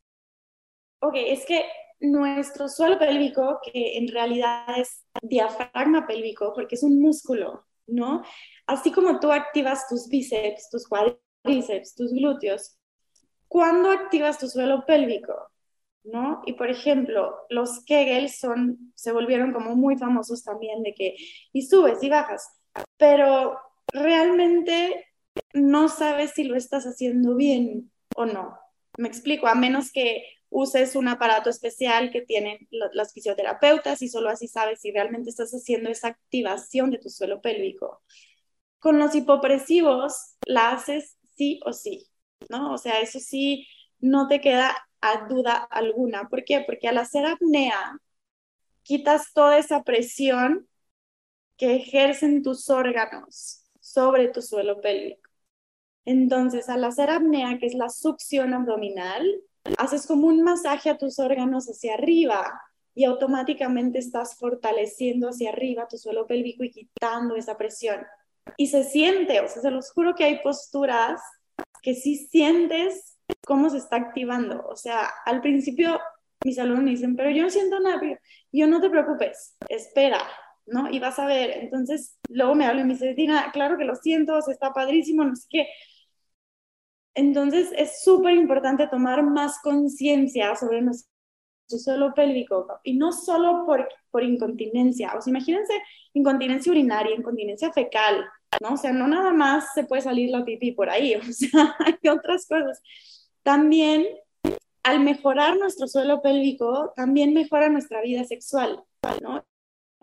[SPEAKER 3] Ok, es que nuestro suelo pélvico, que en realidad es diafragma pélvico, porque es un músculo, ¿no? Así como tú activas tus bíceps, tus cuádriceps, tus glúteos, ¿cuándo activas tu suelo pélvico? ¿No? Y por ejemplo, los Kegel son, se volvieron como muy famosos también de que, y subes y bajas, pero realmente no sabes si lo estás haciendo bien o no. Me explico, a menos que uses un aparato especial que tienen las fisioterapeutas y solo así sabes si realmente estás haciendo esa activación de tu suelo pélvico. Con los hipopresivos la haces sí o sí, ¿no? O sea, eso sí, no te queda a duda alguna. ¿Por qué? Porque al hacer apnea, quitas toda esa presión que ejercen tus órganos sobre tu suelo pélvico. Entonces, al hacer apnea, que es la succión abdominal, haces como un masaje a tus órganos hacia arriba y automáticamente estás fortaleciendo hacia arriba tu suelo pélvico y quitando esa presión. Y se siente, o sea, se los juro que hay posturas que sí sientes cómo se está activando. O sea, al principio mis alumnos me dicen, pero yo no siento nada. Yo no te preocupes, espera, ¿no? Y vas a ver. Entonces, luego me hablan y me dice, Dina, claro que lo siento, se está padrísimo, no sé qué. Entonces es súper importante tomar más conciencia sobre nuestro suelo pélvico y no solo por, por incontinencia. O sea, imagínense incontinencia urinaria, incontinencia fecal, ¿no? O sea, no nada más se puede salir la pipí por ahí, o sea, hay otras cosas. También al mejorar nuestro suelo pélvico, también mejora nuestra vida sexual, ¿no?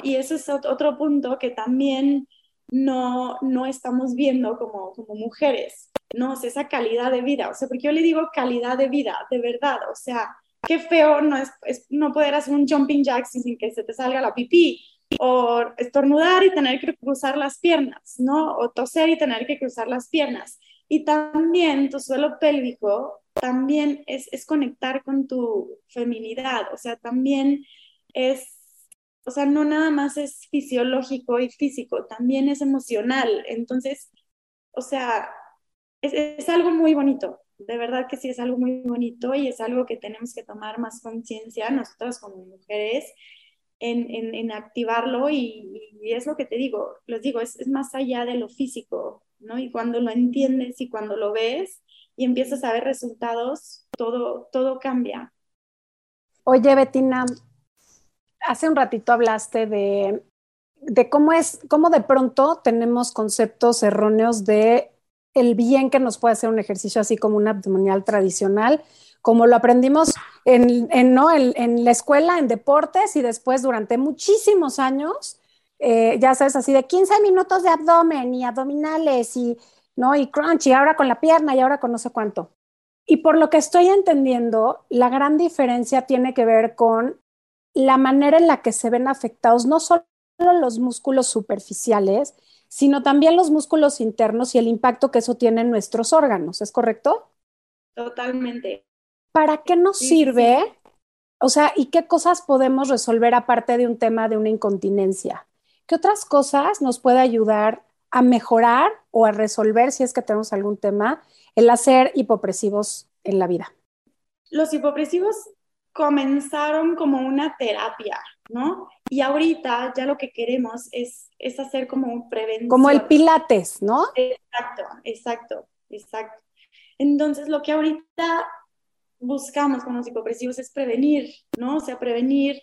[SPEAKER 3] Y ese es otro punto que también no, no estamos viendo como, como mujeres, ¿no? O esa calidad de vida, o sea, porque yo le digo calidad de vida, de verdad, o sea, qué feo no, es, no poder hacer un jumping jack sin que se te salga la pipí, o estornudar y tener que cruzar las piernas, ¿no? O toser y tener que cruzar las piernas. Y también tu suelo pélvico también es, es conectar con tu feminidad, o sea, también es o sea, no nada más es fisiológico y físico, también es emocional. Entonces, o sea, es, algo muy bonito, de verdad que sí es algo muy bonito y es algo que tenemos que tomar más conciencia nosotras como mujeres en, activarlo y, es lo que te digo, les digo, es, es, más allá de lo físico, ¿no? Y cuando lo entiendes y cuando lo ves y empiezas a ver resultados, todo, todo cambia.
[SPEAKER 2] Oye, Betina, hace un ratito hablaste de, de cómo es, cómo de pronto tenemos conceptos erróneos de el bien que nos puede hacer un ejercicio así como un abdominal tradicional, como lo aprendimos en, ¿no? en, la escuela, en deportes y después durante muchísimos años, eh, ya sabes, así de 15 minutos de abdomen y abdominales y, ¿no? y crunch y ahora con la pierna y ahora con no sé cuánto. Y por lo que estoy entendiendo, la gran diferencia tiene que ver con la manera en la que se ven afectados no solo los músculos superficiales, sino también los músculos internos y el impacto que eso tiene en nuestros órganos, ¿es correcto?
[SPEAKER 3] Totalmente.
[SPEAKER 2] ¿Para qué nos sirve? O sea, ¿y qué cosas podemos resolver aparte de un tema de una incontinencia? ¿Qué otras cosas nos puede ayudar a mejorar o a resolver, si es que tenemos algún tema, el hacer hipopresivos en la vida?
[SPEAKER 3] Los hipopresivos comenzaron como una terapia, ¿no? Y ahorita ya lo que queremos es, es hacer como un prevención.
[SPEAKER 2] Como el pilates, ¿no?
[SPEAKER 3] Exacto, exacto, exacto. Entonces, lo que ahorita buscamos con los hipopresivos es prevenir, ¿no? O sea, prevenir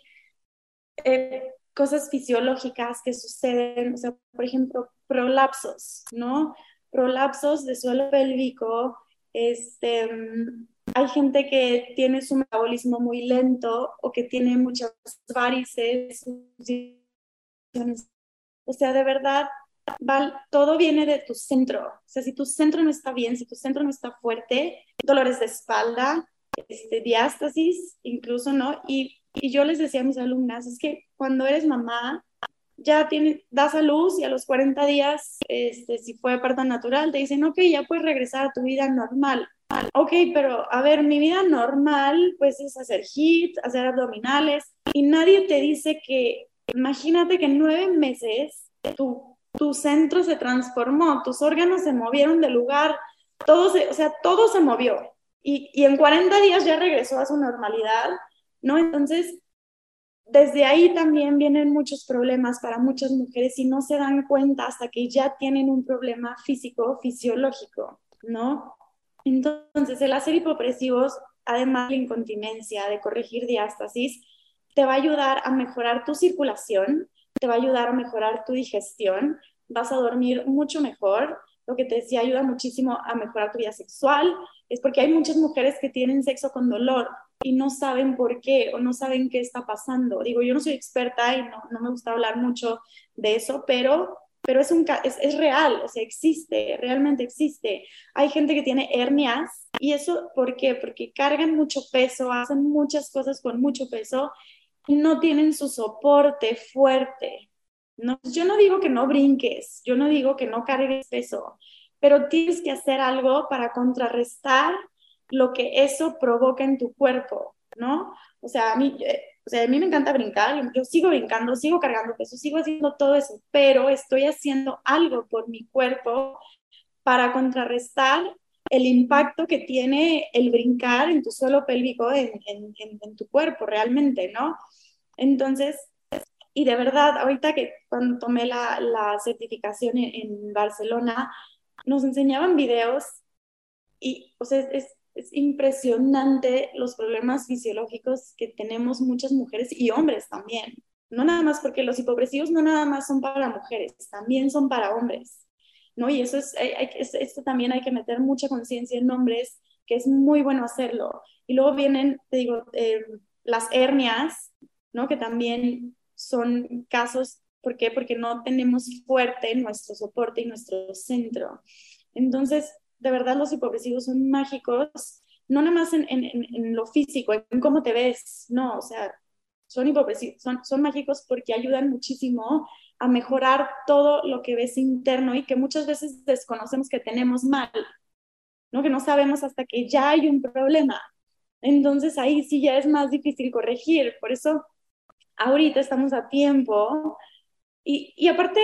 [SPEAKER 3] eh, cosas fisiológicas que suceden, o sea, por ejemplo, prolapsos, ¿no? Prolapsos de suelo pélvico, este, hay gente que tiene su metabolismo muy lento o que tiene muchas varices. O sea, de verdad, todo viene de tu centro. O sea, si tu centro no está bien, si tu centro no está fuerte, dolores de espalda, este, diástasis, incluso, ¿no? Y, yo les decía a mis alumnas, es que cuando eres mamá, ya tiene, das a luz y a los 40 días, este, si fue parto natural, te dicen, ok, ya puedes regresar a tu vida normal ok, pero a ver, mi vida normal pues es hacer HIIT, hacer abdominales y nadie te dice que, imagínate que en nueve meses tu, tu centro se transformó, tus órganos se movieron de lugar, todo se, o sea, todo se movió y, y en 40 días ya regresó a su normalidad, ¿no? Entonces, desde ahí también vienen muchos problemas para muchas mujeres y no se dan cuenta hasta que ya tienen un problema físico, fisiológico, ¿no? Entonces, el hacer hipopresivos, además de la incontinencia, de corregir diástasis, te va a ayudar a mejorar tu circulación, te va a ayudar a mejorar tu digestión, vas a dormir mucho mejor. Lo que te decía ayuda muchísimo a mejorar tu vida sexual, es porque hay muchas mujeres que tienen sexo con dolor y no saben por qué o no saben qué está pasando. Digo, yo no soy experta y no, no me gusta hablar mucho de eso, pero pero es, un, es, es real, o sea, existe, realmente existe. Hay gente que tiene hernias y eso, ¿por qué? Porque cargan mucho peso, hacen muchas cosas con mucho peso y no tienen su soporte fuerte. No, yo no digo que no brinques, yo no digo que no cargues peso, pero tienes que hacer algo para contrarrestar lo que eso provoca en tu cuerpo, ¿no? O sea, a mí, eh, o sea, a mí me encanta brincar, yo sigo brincando, sigo cargando peso, sigo haciendo todo eso, pero estoy haciendo algo por mi cuerpo para contrarrestar el impacto que tiene el brincar en tu suelo pélvico, en, tu cuerpo realmente, ¿no? Entonces, y de verdad, ahorita que cuando tomé la, certificación en, Barcelona, nos enseñaban videos y, o sea, es impresionante los problemas fisiológicos que tenemos muchas mujeres y hombres también. No nada más porque los hipopresivos no nada más son para mujeres, también son para hombres. ¿no? Y eso es, esto también hay que meter mucha conciencia en hombres, que es muy bueno hacerlo. Y luego vienen, te digo, eh, las hernias, ¿no? Que también son casos, ¿por qué? Porque no tenemos fuerte nuestro soporte y nuestro centro. Entonces, de verdad los hipopresivos son mágicos, no nada más en, en, lo físico, en cómo te ves, no, o sea, son hipopresivos, son, son mágicos porque ayudan muchísimo a mejorar todo lo que ves interno y que muchas veces desconocemos que tenemos mal, ¿no? Que no sabemos hasta que ya hay un problema. Entonces ahí sí ya es más difícil corregir. Por eso ahorita estamos a tiempo y, y aparte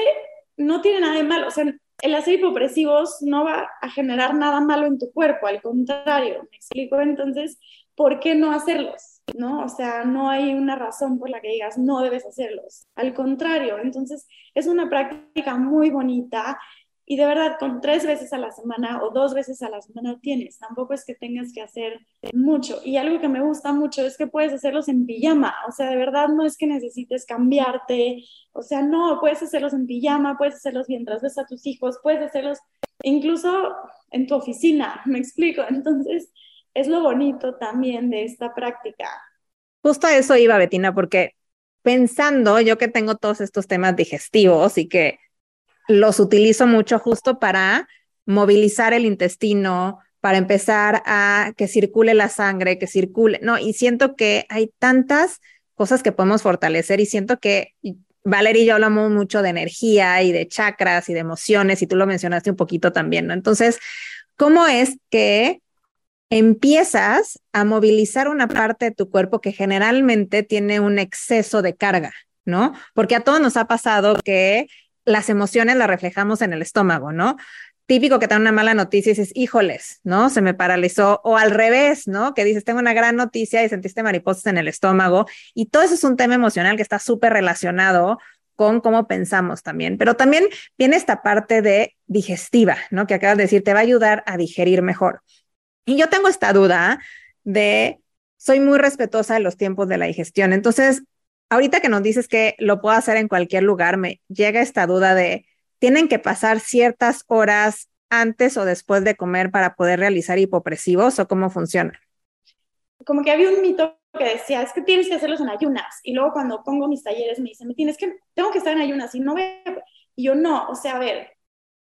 [SPEAKER 3] no tiene nada de malo. O sea, el hacer hipopresivos no va a generar nada malo en tu cuerpo, al contrario, ¿me explico? Entonces, ¿por qué no hacerlos? ¿No? O sea, no hay una razón por la que digas no debes hacerlos. Al contrario, entonces es una práctica muy bonita y de verdad, con tres veces a la semana o dos veces a la semana tienes. Tampoco es que tengas que hacer mucho. Y algo que me gusta mucho es que puedes hacerlos en pijama. O sea, de verdad no es que necesites cambiarte. O sea, no, puedes hacerlos en pijama, puedes hacerlos mientras ves a tus hijos, puedes hacerlos incluso en tu oficina. Me explico. Entonces, es lo bonito también de esta práctica.
[SPEAKER 1] Justo a eso iba, Betina, porque pensando yo que tengo todos estos temas digestivos y que los utilizo mucho justo para movilizar el intestino, para empezar a que circule la sangre, que circule, ¿no? Y siento que hay tantas cosas que podemos fortalecer y siento que Valeria y yo hablamos mucho de energía y de chakras y de emociones y tú lo mencionaste un poquito también, ¿no? Entonces, ¿cómo es que empiezas a movilizar una parte de tu cuerpo que generalmente tiene un exceso de carga, ¿no? Porque a todos nos ha pasado que las emociones las reflejamos en el estómago, ¿no? Típico que te dan una mala noticia y dices, híjoles, ¿no? Se me paralizó. O al revés, ¿no? Que dices, tengo una gran noticia y sentiste mariposas en el estómago. Y todo eso es un tema emocional que está súper relacionado con cómo pensamos también. Pero también viene esta parte de digestiva, ¿no? Que acabas de decir, te va a ayudar a digerir mejor. Y yo tengo esta duda de, soy muy respetuosa de los tiempos de la digestión. Entonces, ahorita que nos dices que lo puedo hacer en cualquier lugar, me llega esta duda de, ¿tienen que pasar ciertas horas antes o después de comer para poder realizar hipopresivos o cómo funciona?
[SPEAKER 3] Como que había un mito que decía, es que tienes que hacerlos en ayunas. Y luego cuando pongo mis talleres me dicen, me tienes que, tengo que estar en ayunas y no ve Y yo no, o sea, a ver,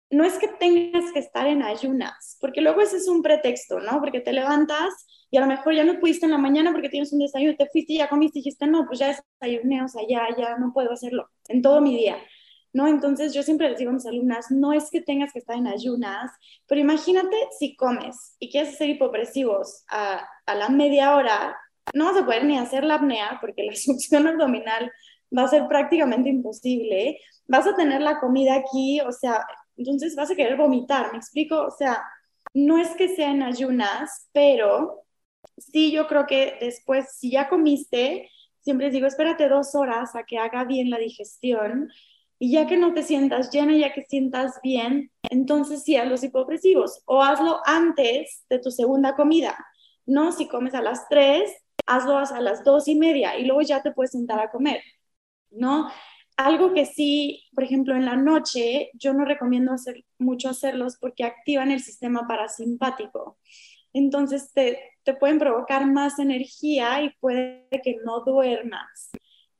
[SPEAKER 3] no es que tengas que estar en ayunas, porque luego ese es un pretexto, ¿no? Porque te levantas y a lo mejor ya no pudiste en la mañana porque tienes un desayuno, te fuiste y ya comiste y dijiste, no, pues ya desayuné, o sea, ya, ya no puedo hacerlo en todo mi día. ¿No? Entonces yo siempre les digo a mis alumnas, no es que tengas que estar en ayunas, pero imagínate si comes y quieres hacer hipopresivos a, a la media hora, no vas a poder ni hacer la apnea porque la succión abdominal va a ser prácticamente imposible, vas a tener la comida aquí, o sea, entonces vas a querer vomitar, ¿me explico? O sea, no es que sea en ayunas, pero sí, yo creo que después, si ya comiste, siempre les digo, espérate dos horas a que haga bien la digestión y ya que no te sientas llena, ya que sientas bien, entonces sí haz los hipopresivos o hazlo antes de tu segunda comida, ¿no? Si comes a las tres, hazlo a las dos y media y luego ya te puedes sentar a comer, ¿no? Algo que sí, por ejemplo, en la noche, yo no recomiendo hacer mucho hacerlos porque activan el sistema parasimpático. Entonces te, te pueden provocar más energía y puede que no duermas,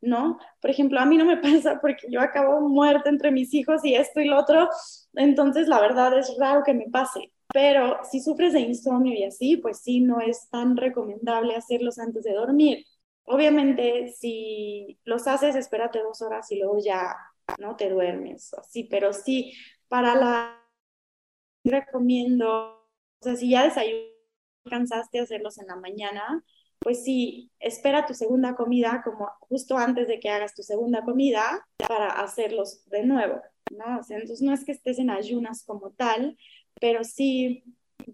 [SPEAKER 3] ¿no? Por ejemplo, a mí no me pasa porque yo acabo muerta entre mis hijos y esto y lo otro, entonces la verdad es raro que me pase. Pero si sufres de insomnio y así, pues sí, no es tan recomendable hacerlos antes de dormir. Obviamente, si los haces, espérate dos horas y luego ya no te duermes, así, pero sí, para la recomiendo, o sea, si ya desayunas cansaste de hacerlos en la mañana, pues sí, espera tu segunda comida como justo antes de que hagas tu segunda comida para hacerlos de nuevo, ¿no? O sea, entonces no es que estés en ayunas como tal, pero sí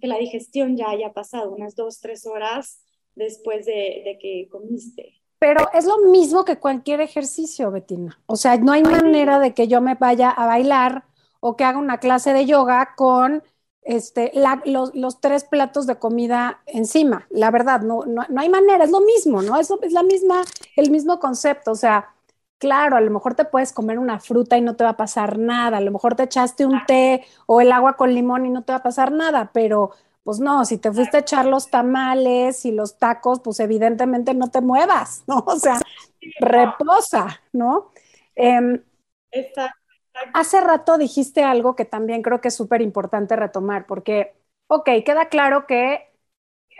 [SPEAKER 3] que la digestión ya haya pasado unas dos, tres horas después de, de que comiste.
[SPEAKER 2] Pero es lo mismo que cualquier ejercicio, Betina. O sea, no hay manera de que yo me vaya a bailar o que haga una clase de yoga con este, los, tres platos de comida encima. La verdad, no, no, hay manera, es lo mismo, ¿no? Es, es la misma, el mismo concepto. O sea, claro, a lo mejor te puedes comer una fruta y no te va a pasar nada. A lo mejor te echaste un té o el agua con limón y no te va a pasar nada, pero pues no, si te fuiste a echar los tamales y los tacos, pues evidentemente no te muevas, ¿no? O sea, reposa, ¿no? Em, Exacto. Hace rato dijiste algo que también creo que es súper importante retomar, porque, ok, queda claro que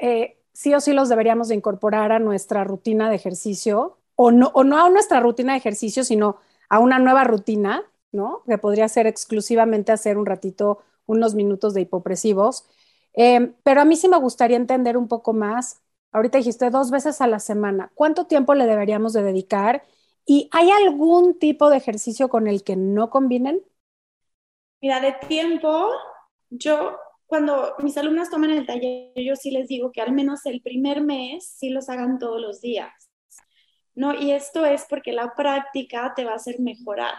[SPEAKER 2] eh, sí o sí los deberíamos de incorporar a nuestra rutina de ejercicio, o no, o no a nuestra rutina de ejercicio, sino a una nueva rutina, ¿no? Que podría ser exclusivamente hacer un ratito, unos minutos de hipopresivos. Eh, pero a mí sí me gustaría entender un poco más. Ahorita dijiste dos veces a la semana. ¿Cuánto tiempo le deberíamos de dedicar? ¿Y hay algún tipo de ejercicio con el que no combinen?
[SPEAKER 3] Mira, de tiempo, yo cuando mis alumnas toman el taller, yo sí les digo que al menos el primer mes sí los hagan todos los días. ¿no? Y esto es porque la práctica te va a hacer mejorar.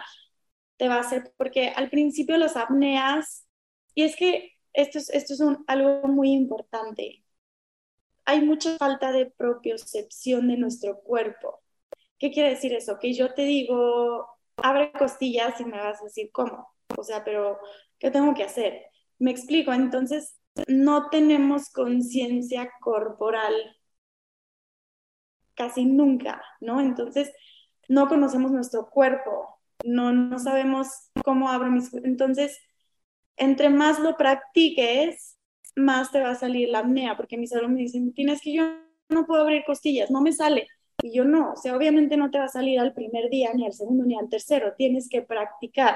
[SPEAKER 3] te va a hacer, porque al principio los apneas, y es que esto es, esto es algo muy importante, hay mucha falta de propiocepción de nuestro cuerpo. ¿Qué quiere decir eso? Que yo te digo, abre costillas y me vas a decir cómo. O sea, pero ¿qué tengo que hacer? Me explico, entonces no tenemos conciencia corporal casi nunca, ¿no? Entonces no conocemos nuestro cuerpo, no, no sabemos cómo abro mis... Entonces, entre más lo practiques, más te va a salir la apnea, porque mis alumnos me dicen, tienes que yo no puedo abrir costillas, no me sale. Y yo no, o sea, obviamente no te va a salir al primer día, ni al segundo, ni al tercero, tienes que practicar.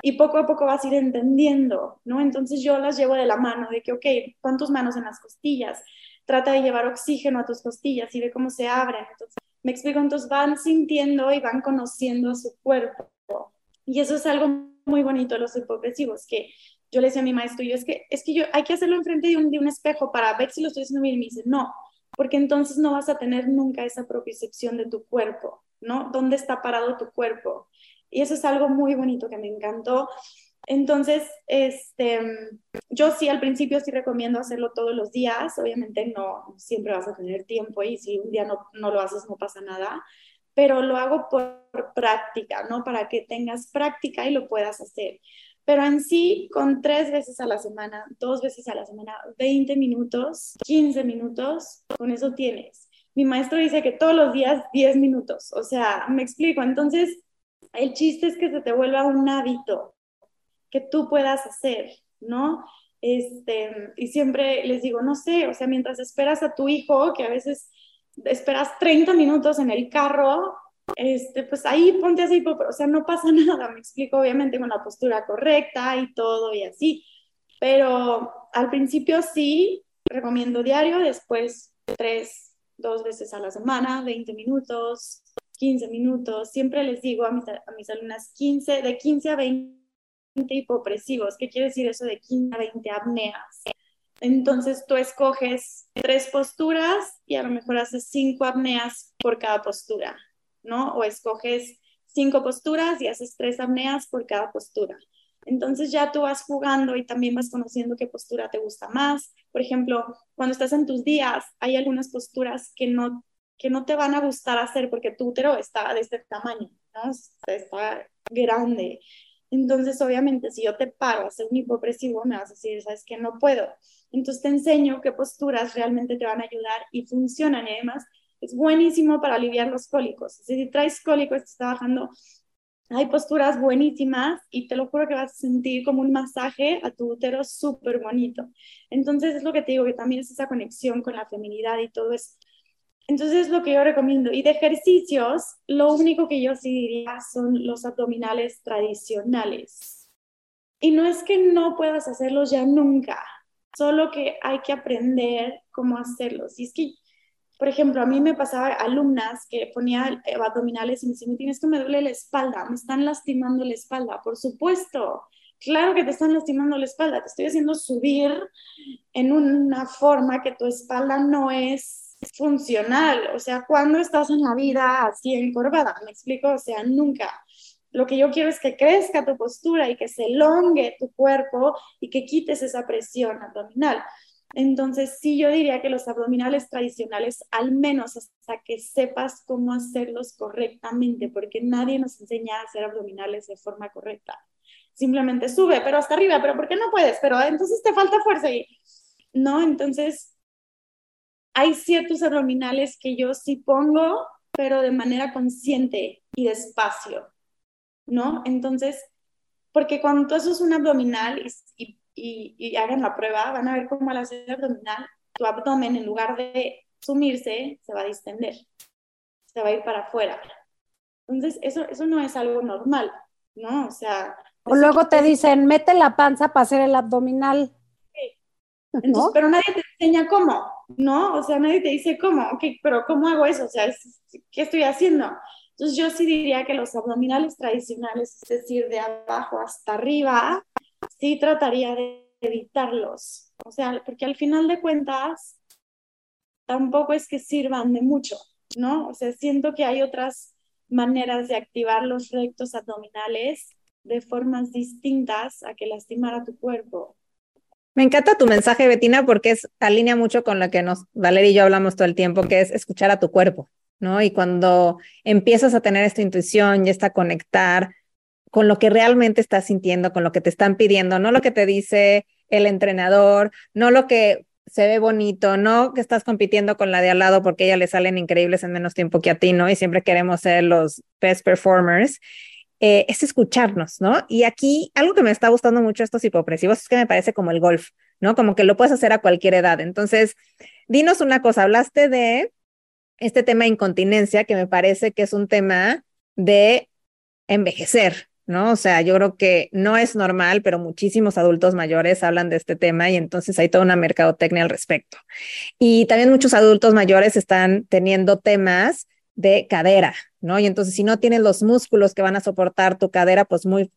[SPEAKER 3] Y poco a poco vas a ir entendiendo, ¿no? Entonces yo las llevo de la mano, de que, ok, pon tus manos en las costillas, trata de llevar oxígeno a tus costillas y ve cómo se abren. Entonces, me explico, entonces van sintiendo y van conociendo a su cuerpo. Y eso es algo muy bonito de los hipopresivos, que yo le decía a mi maestro, yo es que, es que yo hay que hacerlo enfrente de un, de un espejo para ver si lo estoy haciendo bien. Y me dice, no, porque entonces no vas a tener nunca esa propiocepción de tu cuerpo, ¿no? ¿Dónde está parado tu cuerpo? Y eso es algo muy bonito que me encantó. Entonces, este, yo sí al principio sí recomiendo hacerlo todos los días. Obviamente no siempre vas a tener tiempo y si un día no, no lo haces no pasa nada, pero lo hago por práctica, ¿no? Para que tengas práctica y lo puedas hacer pero en sí, con tres veces a la semana, dos veces a la semana, 20 minutos, 15 minutos, con eso tienes. Mi maestro dice que todos los días 10 minutos, o sea, me explico. Entonces, el chiste es que se te vuelva un hábito que tú puedas hacer, ¿no? Este, y siempre les digo, no sé, o sea, mientras esperas a tu hijo, que a veces esperas 30 minutos en el carro, este, pues ahí ponte así, o sea, no pasa nada, me explico, obviamente con la postura correcta y todo y así, pero al principio sí, recomiendo diario, después tres, dos veces a la semana, 20 minutos, 15 minutos, siempre les digo a mis, a mis alumnas 15, de 15 a 20 hipopresivos, ¿qué quiere decir eso de 15 a 20 apneas? Entonces tú escoges tres posturas y a lo mejor haces cinco apneas por cada postura. ¿No? O escoges cinco posturas y haces tres apneas por cada postura. Entonces ya tú vas jugando y también vas conociendo qué postura te gusta más. Por ejemplo, cuando estás en tus días, hay algunas posturas que no, que no te van a gustar hacer porque tu útero está de este tamaño, ¿no? Está grande. Entonces, obviamente, si yo te paro a hacer un hipopresivo, me vas a decir, sabes que no puedo. Entonces, te enseño qué posturas realmente te van a ayudar y funcionan. Y además, es buenísimo para aliviar los cólicos. Si traes cólicos, estás trabajando, hay posturas buenísimas y te lo juro que vas a sentir como un masaje a tu útero súper bonito. Entonces es lo que te digo, que también es esa conexión con la feminidad y todo eso. Entonces es lo que yo recomiendo. Y de ejercicios, lo único que yo sí diría son los abdominales tradicionales. Y no es que no puedas hacerlos ya nunca, solo que hay que aprender cómo hacerlos. Y es que por ejemplo, a mí me pasaba alumnas que ponía abdominales y me decían, tienes que me duele la espalda, me están lastimando la espalda. Por supuesto, claro que te están lastimando la espalda, te estoy haciendo subir en una forma que tu espalda no es funcional. O sea, cuando estás en la vida así encorvada? ¿Me explico? O sea, nunca. Lo que yo quiero es que crezca tu postura y que se elongue tu cuerpo y que quites esa presión abdominal. Entonces, sí, yo diría que los abdominales tradicionales, al menos hasta que sepas cómo hacerlos correctamente, porque nadie nos enseña a hacer abdominales de forma correcta. Simplemente sube, pero hasta arriba, pero ¿por qué no puedes? Pero entonces te falta fuerza y no, entonces hay ciertos abdominales que yo sí pongo, pero de manera consciente y despacio, ¿no? Entonces, porque cuando tú haces un abdominal y, hagan la prueba, van a ver cómo al hacer abdominal, tu abdomen en lugar de sumirse, se va a distender, se va a ir para afuera. Entonces, eso, eso no es algo normal, ¿no? O sea...
[SPEAKER 2] O luego te dicen, mete la panza para hacer el abdominal.
[SPEAKER 3] ¿No? Pero nadie te enseña cómo, ¿no? O sea, nadie te dice cómo, ok, pero ¿cómo hago eso? O sea, ¿qué estoy haciendo? Entonces yo sí diría que los abdominales tradicionales, es decir, de abajo hasta arriba, sí trataría de evitarlos. O sea, porque al final de cuentas, tampoco es que sirvan de mucho, ¿no? O sea, siento que hay otras maneras de activar los rectos abdominales de formas distintas a que lastimar a tu cuerpo.
[SPEAKER 1] Me encanta tu mensaje, Betina, porque es alinea mucho con lo que nos Valeria y yo hablamos todo el tiempo, que es escuchar a tu cuerpo, ¿no? Y cuando empiezas a tener esta intuición y esta conectar con lo que realmente estás sintiendo, con lo que te están pidiendo, no lo que te dice el entrenador, no lo que se ve bonito, no que estás compitiendo con la de al lado porque ella le salen increíbles en menos tiempo que a ti, ¿no? Y siempre queremos ser los best performers. Eh, es escucharnos, ¿no? Y aquí algo que me está gustando mucho estos hipopresivos es que me parece como el golf, ¿no? Como que lo puedes hacer a cualquier edad. Entonces, dinos una cosa, hablaste de este tema de incontinencia, que me parece que es un tema de envejecer, ¿no? O sea, yo creo que no es normal, pero muchísimos adultos mayores hablan de este tema y entonces hay toda una mercadotecnia al respecto. Y también muchos adultos mayores están teniendo temas de cadera, ¿no? Y entonces si no tienes los músculos que van a soportar tu cadera, pues muy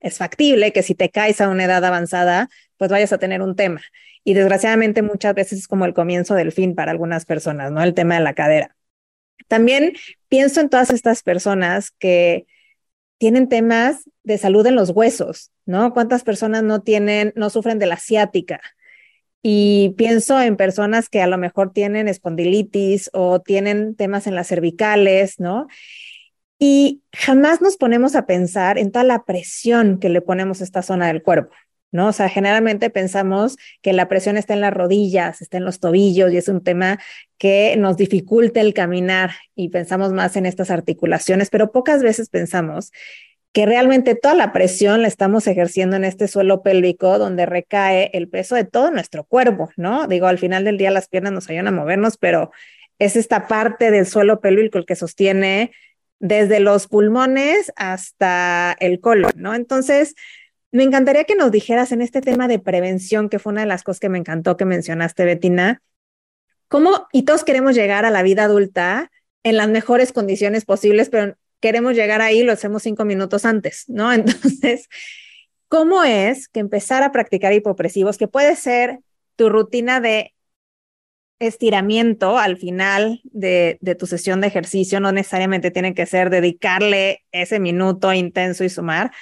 [SPEAKER 1] es factible que si te caes a una edad avanzada, pues vayas a tener un tema. Y desgraciadamente muchas veces es como el comienzo del fin para algunas personas, ¿no? El tema de la cadera. También pienso en todas estas personas que tienen temas de salud en los huesos, ¿no? ¿Cuántas personas no tienen, no sufren de la ciática? Y pienso en personas que a lo mejor tienen espondilitis o tienen temas en las cervicales, ¿no? Y jamás nos ponemos a pensar en toda la presión que le ponemos a esta zona del cuerpo, ¿no? O sea, generalmente pensamos que la presión está en las rodillas, está en los tobillos y es un tema que nos dificulta el caminar y pensamos más en estas articulaciones, pero pocas veces pensamos que realmente toda la presión la estamos ejerciendo en este suelo pélvico donde recae el peso de todo nuestro cuerpo, ¿no? Digo, al final del día las piernas nos ayudan a movernos, pero es esta parte del suelo pélvico el que sostiene desde los pulmones hasta el colon, ¿no? Entonces, me encantaría que nos dijeras en este tema de prevención, que fue una de las cosas que me encantó que mencionaste, Betina, cómo, y todos queremos llegar a la vida adulta en las mejores condiciones posibles, pero queremos llegar ahí, lo hacemos cinco minutos antes, ¿no? Entonces, ¿cómo es que empezar a practicar hipopresivos, que puede ser tu rutina de estiramiento al final de, de, tu sesión de ejercicio, no necesariamente tiene que ser dedicarle ese minuto intenso y sumar,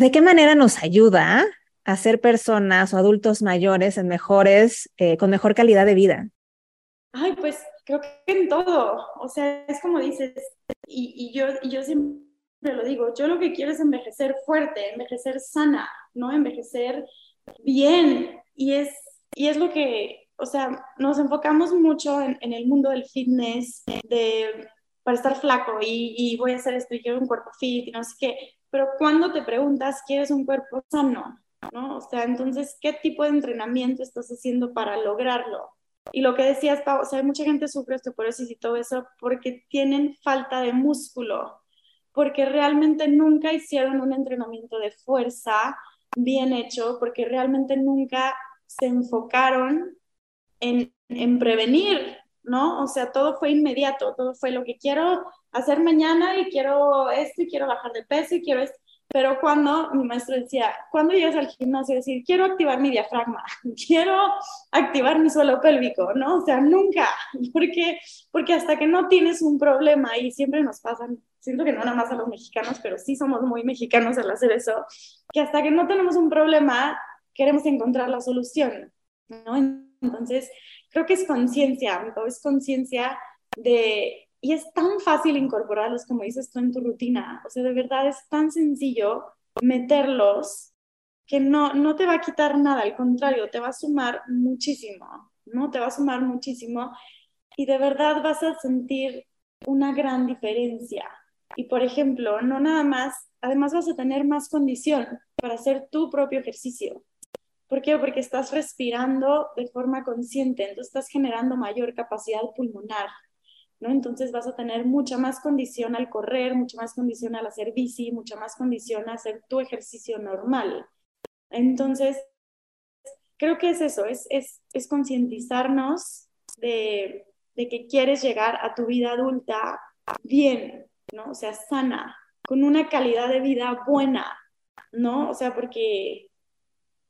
[SPEAKER 1] ¿de qué manera nos ayuda a ser personas o adultos mayores en mejores, eh, con mejor calidad de vida?
[SPEAKER 3] Ay, pues creo que en todo. O sea, es como dices, y, yo, siempre lo digo, yo lo que quiero es envejecer fuerte, envejecer sana, ¿no? Envejecer bien. Y es, y es lo que, o sea, nos enfocamos mucho en, en el mundo del fitness, de para estar flaco y, voy a hacer esto y quiero un cuerpo fit y no sé qué. Pero cuando te preguntas, ¿quieres un cuerpo sano? ¿No? O sea, entonces, ¿qué tipo de entrenamiento estás haciendo para lograrlo? Y lo que decías, Pau, o sea, mucha gente sufre osteoporosis y todo eso porque tienen falta de músculo, porque realmente nunca hicieron un entrenamiento de fuerza bien hecho, porque realmente nunca se enfocaron en, en prevenir, ¿no? O sea, todo fue inmediato, todo fue lo que quiero hacer mañana y quiero esto y quiero bajar de peso y quiero esto. Pero cuando mi maestro decía, cuando llegas al gimnasio, decir, quiero activar mi diafragma, quiero activar mi suelo pélvico, ¿no? O sea, nunca, porque, porque hasta que no tienes un problema, y siempre nos pasan, siento que no nada más a los mexicanos, pero sí somos muy mexicanos al hacer eso, que hasta que no tenemos un problema, queremos encontrar la solución, ¿no? Entonces, creo que es conciencia, es conciencia de y es tan fácil incorporarlos, como dices tú, en tu rutina. O sea, de verdad es tan sencillo meterlos que no, no te va a quitar nada, al contrario, te va a sumar muchísimo, ¿no? Te va a sumar muchísimo y de verdad vas a sentir una gran diferencia. Y por ejemplo, no nada más, además vas a tener más condición para hacer tu propio ejercicio. ¿Por qué? Porque estás respirando de forma consciente, entonces estás generando mayor capacidad pulmonar, ¿no? Entonces vas a tener mucha más condición al correr, mucha más condición al hacer bici, mucha más condición a hacer tu ejercicio normal. Entonces, creo que es eso, es, es, es concientizarnos de, de que quieres llegar a tu vida adulta bien, ¿no? O sea, sana, con una calidad de vida buena, ¿no? O sea, porque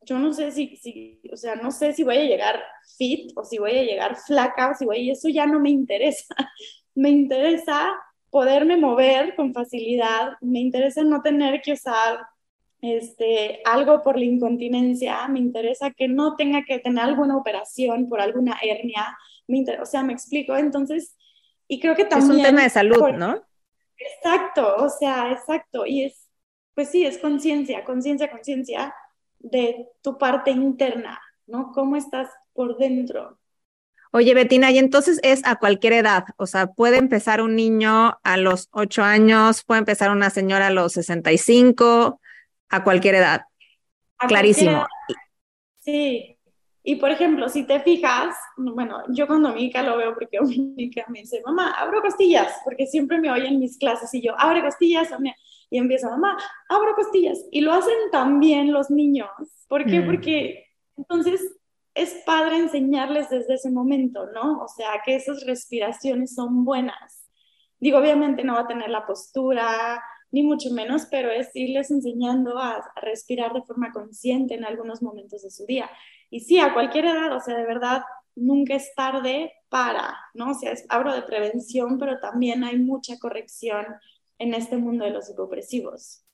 [SPEAKER 3] yo no sé si, si, o sea, no sé si voy a llegar fit o si voy a llegar flaca o si voy, eso ya no me interesa. me interesa poderme mover con facilidad, me interesa no tener que usar este, algo por la incontinencia, me interesa que no tenga que tener alguna operación por alguna hernia, me o sea, me explico, entonces, y creo que también...
[SPEAKER 1] Es un tema de salud, ¿no?
[SPEAKER 3] Exacto, o sea, exacto, y es, pues sí, es conciencia, conciencia, conciencia de tu parte interna, ¿no? ¿Cómo estás por dentro?
[SPEAKER 1] Oye, Betina, y entonces es a cualquier edad, o sea, puede empezar un niño a los 8 años, puede empezar una señora a los 65, a cualquier edad. Clarísimo.
[SPEAKER 3] Sí. Y por ejemplo, si te fijas, bueno, yo con Dominica lo veo porque Dominica me dice, mamá, abro costillas, porque siempre me oye en mis clases y yo, abre costillas, y empieza, mamá, abro costillas. Y lo hacen también los niños. ¿Por qué? Mm. Porque entonces es padre enseñarles desde ese momento, ¿no? O sea, que esas respiraciones son buenas. Digo, obviamente no va a tener la postura, ni mucho menos, pero es irles enseñando a, respirar de forma consciente en algunos momentos de su día. Y sí, a cualquier edad, o sea, de verdad, nunca es tarde para, ¿no? O sea, es, hablo de prevención, pero también hay mucha corrección en este mundo de los hipopresivos.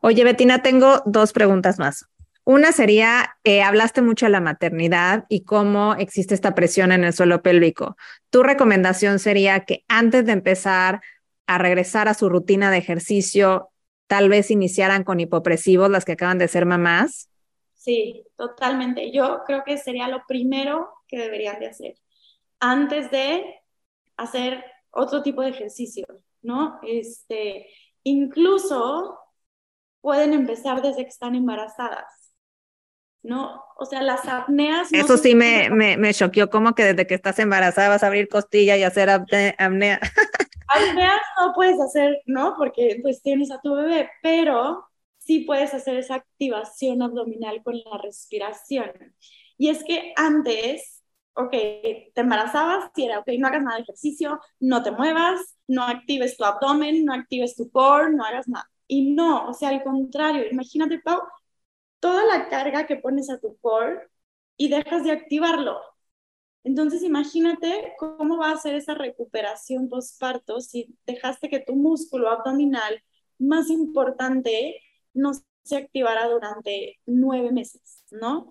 [SPEAKER 1] Oye, Betina, tengo dos preguntas más. Una sería, eh, hablaste mucho de la maternidad y cómo existe esta presión en el suelo pélvico. Tu recomendación sería que antes de empezar a regresar a su rutina de ejercicio, tal vez iniciaran con hipopresivos las que acaban de ser mamás?
[SPEAKER 3] Sí, totalmente. Yo creo que sería lo primero que deberían de hacer antes de hacer otro tipo de ejercicio, ¿no? Este, incluso pueden empezar desde que están embarazadas, ¿no? O sea, las apneas...
[SPEAKER 1] Eso sí me, me, me choqueó, como que desde que estás embarazada vas a abrir costilla y hacer apnea.
[SPEAKER 3] Apneas no puedes hacer, ¿no? Porque pues tienes a tu bebé, pero sí puedes hacer esa activación abdominal con la respiración. Y es que antes, ok, te embarazabas y era, ok, no hagas nada de ejercicio, no te muevas, no actives tu abdomen, no actives tu core, no hagas nada. Y no, o sea, al contrario, imagínate, Pau, toda la carga que pones a tu core y dejas de activarlo. Entonces, imagínate cómo va a ser esa recuperación postparto si dejaste que tu músculo abdominal más importante no se activara durante nueve meses, ¿no?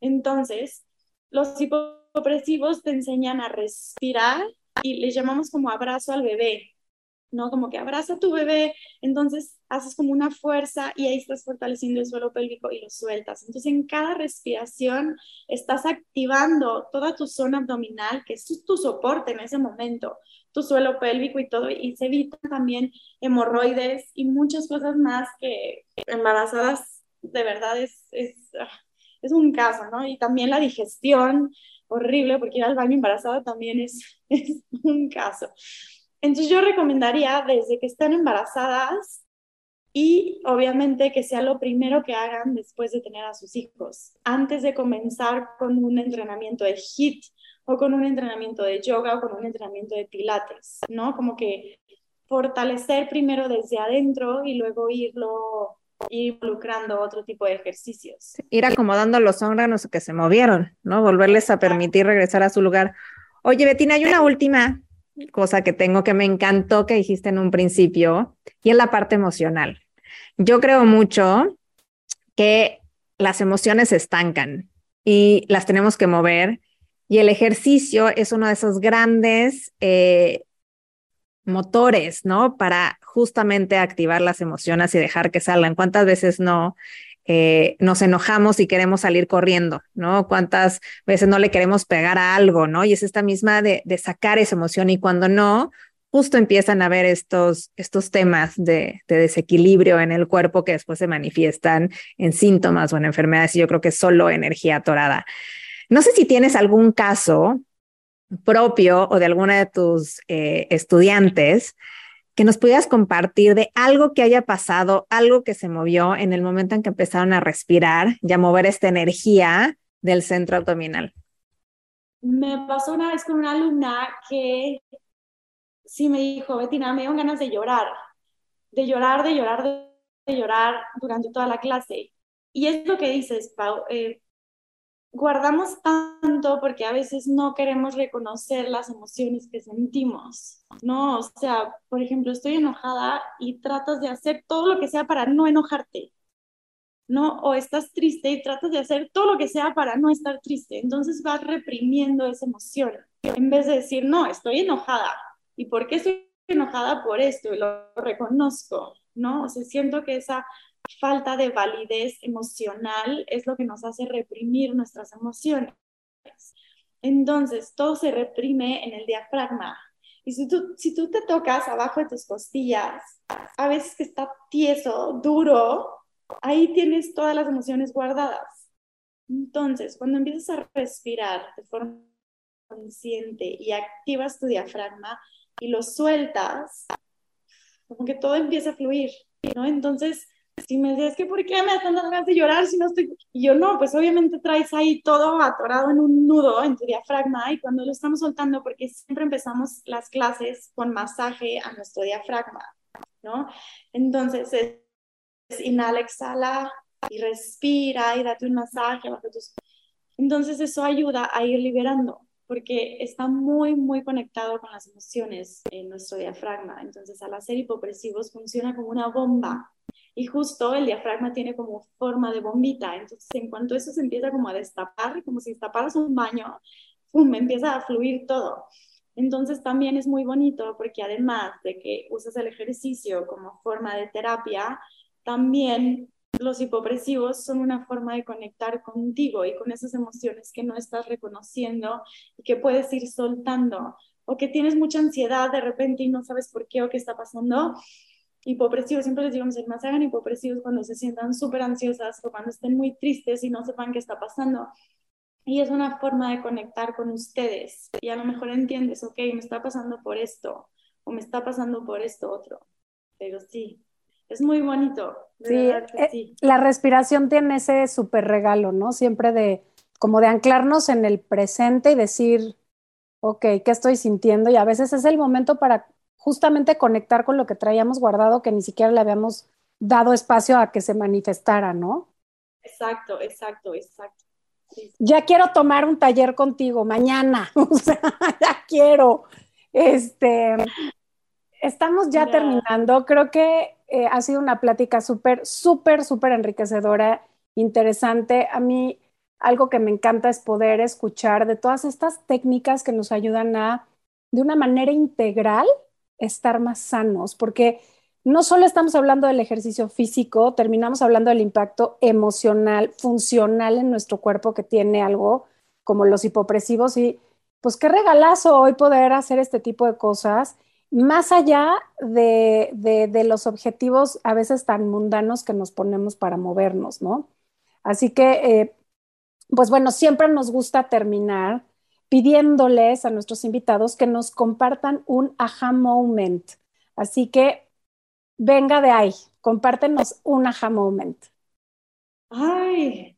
[SPEAKER 3] Entonces, los hipopresivos te enseñan a respirar y le llamamos como abrazo al bebé. ¿no? Como que abraza a tu bebé, entonces haces como una fuerza y ahí estás fortaleciendo el suelo pélvico y lo sueltas. Entonces en cada respiración estás activando toda tu zona abdominal, que es tu soporte en ese momento, tu suelo pélvico y todo, y se evitan también hemorroides y muchas cosas más que embarazadas de verdad es, es, ah, es un caso, ¿no? Y también la digestión, horrible, porque ir al baño embarazada también es, es un caso. Entonces yo recomendaría desde que estén embarazadas y obviamente que sea lo primero que hagan después de tener a sus hijos, antes de comenzar con un entrenamiento de HIT o con un entrenamiento de yoga o con un entrenamiento de pilates, ¿no? Como que fortalecer primero desde adentro y luego irlo involucrando otro tipo de ejercicios.
[SPEAKER 1] Ir acomodando los órganos que se movieron, ¿no? Volverles a permitir regresar a su lugar. Oye, Betina, hay una última cosa que tengo que me encantó que dijiste en un principio, y es la parte emocional. Yo creo mucho que las emociones estancan y las tenemos que mover, y el ejercicio es uno de esos grandes eh, motores, ¿no? Para justamente activar las emociones y dejar que salgan. ¿Cuántas veces no eh, nos enojamos y queremos salir corriendo, ¿no? Cuántas veces no le queremos pegar a algo, ¿no? Y es esta misma de, sacar esa emoción y cuando no, justo empiezan a ver estos, estos temas de, de, desequilibrio en el cuerpo que después se manifiestan en síntomas o en enfermedades y yo creo que es solo energía atorada. No sé si tienes algún caso propio o de alguna de tus eh, estudiantes que nos pudieras compartir de algo que haya pasado, algo que se movió en el momento en que empezaron a respirar y a mover esta energía del centro abdominal.
[SPEAKER 3] Me pasó una vez con una alumna que sí me dijo, Betina, me dio ganas de llorar, de llorar, de llorar, de, llorar durante toda la clase. Y es lo que dices, Pau, eh, guardamos tanto porque a veces no queremos reconocer las emociones que sentimos, ¿no? O sea, por ejemplo, estoy enojada y tratas de hacer todo lo que sea para no enojarte, ¿no? O estás triste y tratas de hacer todo lo que sea para no estar triste. Entonces vas reprimiendo esa emoción en vez de decir, no, estoy enojada. ¿Y por qué estoy enojada por esto? Y lo reconozco, ¿no? O sea, siento que esa falta de validez emocional es lo que nos hace reprimir nuestras emociones. Entonces, todo se reprime en el diafragma. Y si tú, si tú te tocas abajo de tus costillas, a veces que está tieso, duro, ahí tienes todas las emociones guardadas. Entonces, cuando empiezas a respirar de forma consciente y activas tu diafragma y lo sueltas, como que todo empieza a fluir, ¿no? Entonces, si me decías que por qué me están dando ganas de llorar si no estoy y yo no pues obviamente traes ahí todo atorado en un nudo en tu diafragma y cuando lo estamos soltando porque siempre empezamos las clases con masaje a nuestro diafragma no entonces es, inhala exhala y respira y date un masaje bajo tus entonces eso ayuda a ir liberando porque está muy, muy conectado con las emociones en nuestro diafragma. Entonces, al hacer hipopresivos funciona como una bomba y justo el diafragma tiene como forma de bombita. Entonces, en cuanto eso se empieza como a destapar, como si destaparas un baño, ¡pum! empieza a fluir todo. Entonces también es muy bonito porque además de que usas el ejercicio como forma de terapia, también los hipopresivos son una forma de conectar contigo y con esas emociones que no estás reconociendo y que puedes ir soltando o que tienes mucha ansiedad de repente y no sabes por qué o qué está pasando hipopresivos, siempre les digo a mis hermanas, hagan hipopresivos cuando se sientan súper ansiosas o cuando estén muy tristes y no sepan qué está pasando. Y es una forma de conectar con ustedes. Y a lo mejor entiendes, ok, me está pasando por esto o me está pasando por esto otro. Pero sí, es muy bonito.
[SPEAKER 2] Sí, eh, sí, la respiración tiene ese súper regalo, ¿no? Siempre de como de anclarnos en el presente y decir, ok, ¿qué estoy sintiendo? Y a veces es el momento para justamente conectar con lo que traíamos guardado que ni siquiera le habíamos dado espacio a que se manifestara, ¿no?
[SPEAKER 3] Exacto, exacto, exacto.
[SPEAKER 2] Ya quiero tomar un taller contigo mañana, o sea, ya quiero. Este, estamos ya terminando. Creo que eh, ha sido una plática súper, súper, súper enriquecedora, interesante. A mí algo que me encanta es poder escuchar de todas estas técnicas que nos ayudan a, de una manera integral, estar más sanos, porque no solo estamos hablando del ejercicio físico, terminamos hablando del impacto emocional, funcional en nuestro cuerpo que tiene algo como los hipopresivos y pues qué regalazo hoy poder hacer este tipo de cosas, más allá de, de, los objetivos a veces tan mundanos que nos ponemos para movernos, ¿no? Así que, eh, pues bueno, siempre nos gusta terminar pidiéndoles a nuestros invitados que nos compartan un aha moment. Así que venga de ahí, compártenos un aha moment.
[SPEAKER 3] Ay,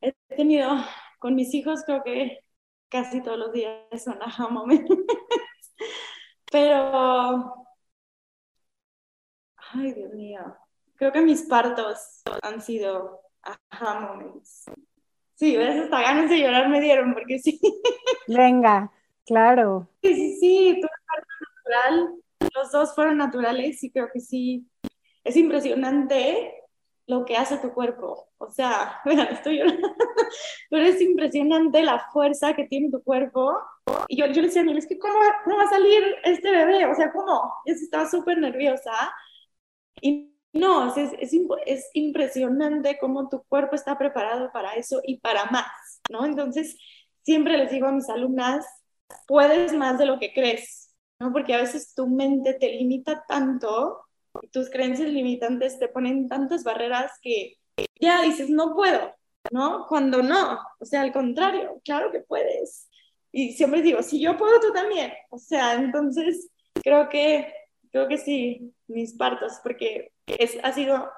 [SPEAKER 3] he tenido con mis hijos creo que casi todos los días son aha moments. Pero, ay Dios mío, creo que mis partos han sido aha moments. Sí, a veces hasta ganas de llorar me dieron, porque sí.
[SPEAKER 2] Venga, claro.
[SPEAKER 3] Sí, sí, sí, tú natural, los dos fueron naturales y creo que sí. Es impresionante lo que hace tu cuerpo. O sea, vean, estoy llorando, pero es impresionante la fuerza que tiene tu cuerpo. Y yo, yo le decía a es que ¿cómo, ¿cómo va a salir este bebé? O sea, ¿cómo? Yo estaba súper nerviosa. Y no, es, es, es, impresionante cómo tu cuerpo está preparado para eso y para más, ¿no? Entonces, siempre les digo a mis alumnas, puedes más de lo que crees, ¿no? Porque a veces tu mente te limita tanto, y tus creencias limitantes te ponen tantas barreras que ya dices, no puedo, ¿no? Cuando no, o sea, al contrario, claro que puedes. Y siempre digo, si yo puedo, tú también. O sea, entonces creo que, creo que sí, mis partos, porque es, ha sido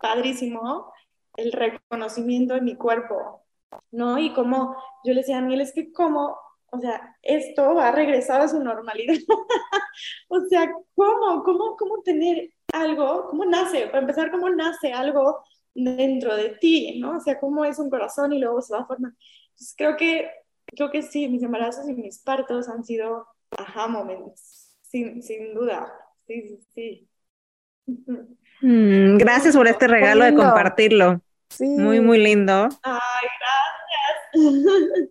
[SPEAKER 3] padrísimo el reconocimiento de mi cuerpo, ¿no? Y como yo le decía a Daniel, es que cómo, o sea, esto va a regresar a su normalidad. o sea, ¿cómo, cómo, cómo tener algo, cómo nace, para empezar, cómo nace algo dentro de ti, ¿no? O sea, cómo es un corazón y luego se va a formar. Entonces, creo que, creo que sí, mis embarazos y mis partos han sido ajá momentos, sin, sin duda. Sí, sí, sí.
[SPEAKER 1] Mm, gracias por este regalo de compartirlo. Sí. Muy, muy lindo.
[SPEAKER 3] Ay, gracias.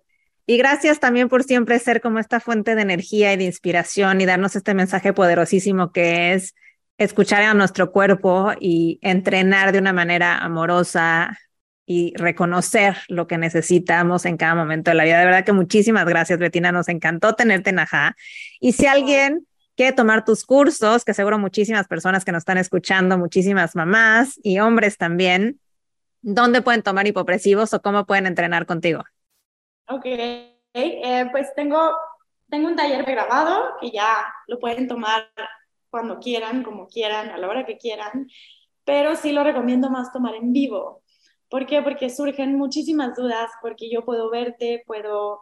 [SPEAKER 1] Y gracias también por siempre ser como esta fuente de energía y de inspiración y darnos este mensaje poderosísimo que es escuchar a nuestro cuerpo y entrenar de una manera amorosa y reconocer lo que necesitamos en cada momento de la vida. De verdad que muchísimas gracias, Betina. Nos encantó tenerte en Ajá. Y si alguien quiere tomar tus cursos, que seguro muchísimas personas que nos están escuchando, muchísimas mamás y hombres también, ¿dónde pueden tomar hipopresivos o cómo pueden entrenar contigo?
[SPEAKER 3] Ok, eh, pues tengo, tengo un taller grabado que ya lo pueden tomar cuando quieran, como quieran, a la hora que quieran, pero sí lo recomiendo más tomar en vivo. ¿Por qué? Porque surgen muchísimas dudas, porque yo puedo verte, puedo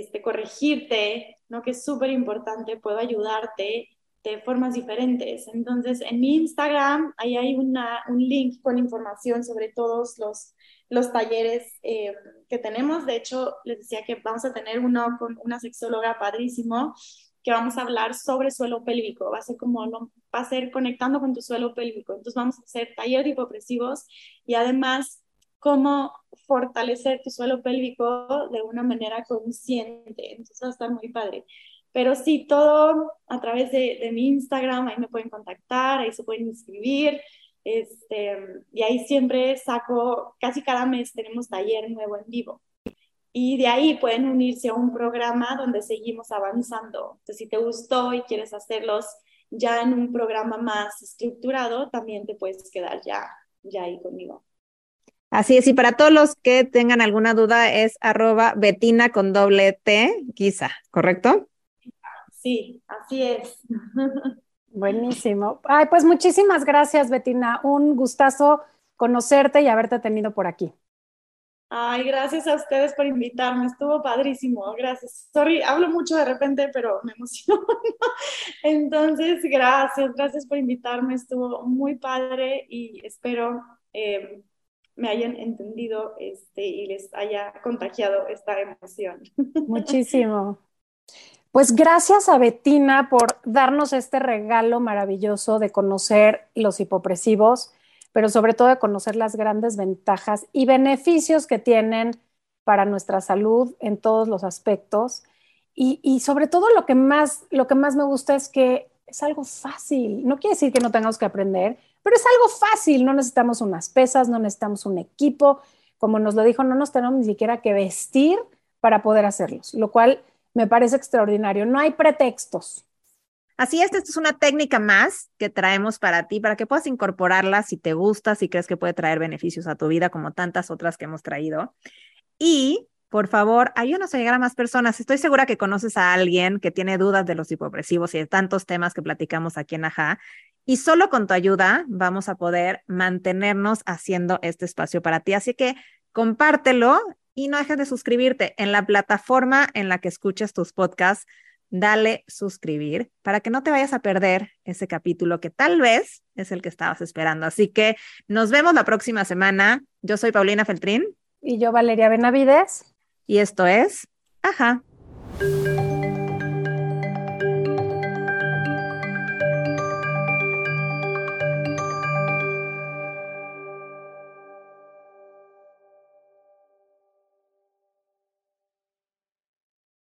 [SPEAKER 3] este, corregirte, ¿no? que es súper importante, puedo ayudarte de formas diferentes. Entonces, en mi Instagram, ahí hay una, un link con información sobre todos los los talleres eh, que tenemos. De hecho, les decía que vamos a tener uno con una sexóloga padrísimo que vamos a hablar sobre suelo pélvico. Va a ser como va a ser conectando con tu suelo pélvico. Entonces vamos a hacer taller de hipopresivos y además cómo fortalecer tu suelo pélvico de una manera consciente. Entonces va a estar muy padre. Pero sí, todo a través de, de mi Instagram, ahí me pueden contactar, ahí se pueden inscribir. Este, y ahí siempre saco, casi cada mes tenemos taller nuevo en vivo. Y de ahí pueden unirse a un programa donde seguimos avanzando. Entonces, si te gustó y quieres hacerlos ya en un programa más estructurado, también te puedes quedar ya, ya ahí conmigo.
[SPEAKER 1] Así es, y para todos los que tengan alguna duda es arroba betina con doble T, quizá, ¿correcto?
[SPEAKER 3] Sí, así es.
[SPEAKER 2] Buenísimo. Ay, pues muchísimas gracias, Betina. Un gustazo conocerte y haberte tenido por aquí.
[SPEAKER 3] Ay, gracias a ustedes por invitarme. Estuvo padrísimo. Gracias. Sorry, hablo mucho de repente, pero me emociono. Entonces, gracias, gracias por invitarme. Estuvo muy padre y espero eh, me hayan entendido este, y les haya contagiado esta emoción.
[SPEAKER 2] Muchísimo. Pues gracias a Betina por darnos este regalo maravilloso de conocer los hipopresivos, pero sobre todo de conocer las grandes ventajas y beneficios que tienen para nuestra salud en todos los aspectos. Y, sobre todo lo que, más, lo que más me gusta es que es algo fácil. No quiere decir que no tengamos que aprender, pero es algo fácil. No necesitamos unas pesas, no necesitamos un equipo. Como nos lo dijo, no nos tenemos ni siquiera que vestir para poder hacerlos, lo cual me parece extraordinario. No hay pretextos.
[SPEAKER 1] Así es, esta es una técnica más que traemos para ti, para que puedas incorporarla si te gusta, si crees que puede traer beneficios a tu vida, como tantas otras que hemos traído. Y, por favor, ayúdanos a llegar a más personas. Estoy segura que conoces a alguien que tiene dudas de los hipopresivos y de tantos temas que platicamos aquí en Aja. Y solo con tu ayuda vamos a poder mantenernos haciendo este espacio para ti. Así que compártelo y no dejes de suscribirte en la plataforma en la que escuches tus podcasts. Dale suscribir para que no te vayas a perder ese capítulo que tal vez es el que estabas esperando. Así que nos vemos la próxima semana. Yo soy Paulina Feltrín.
[SPEAKER 2] Y yo Valeria Benavides.
[SPEAKER 1] Y esto es, ajá.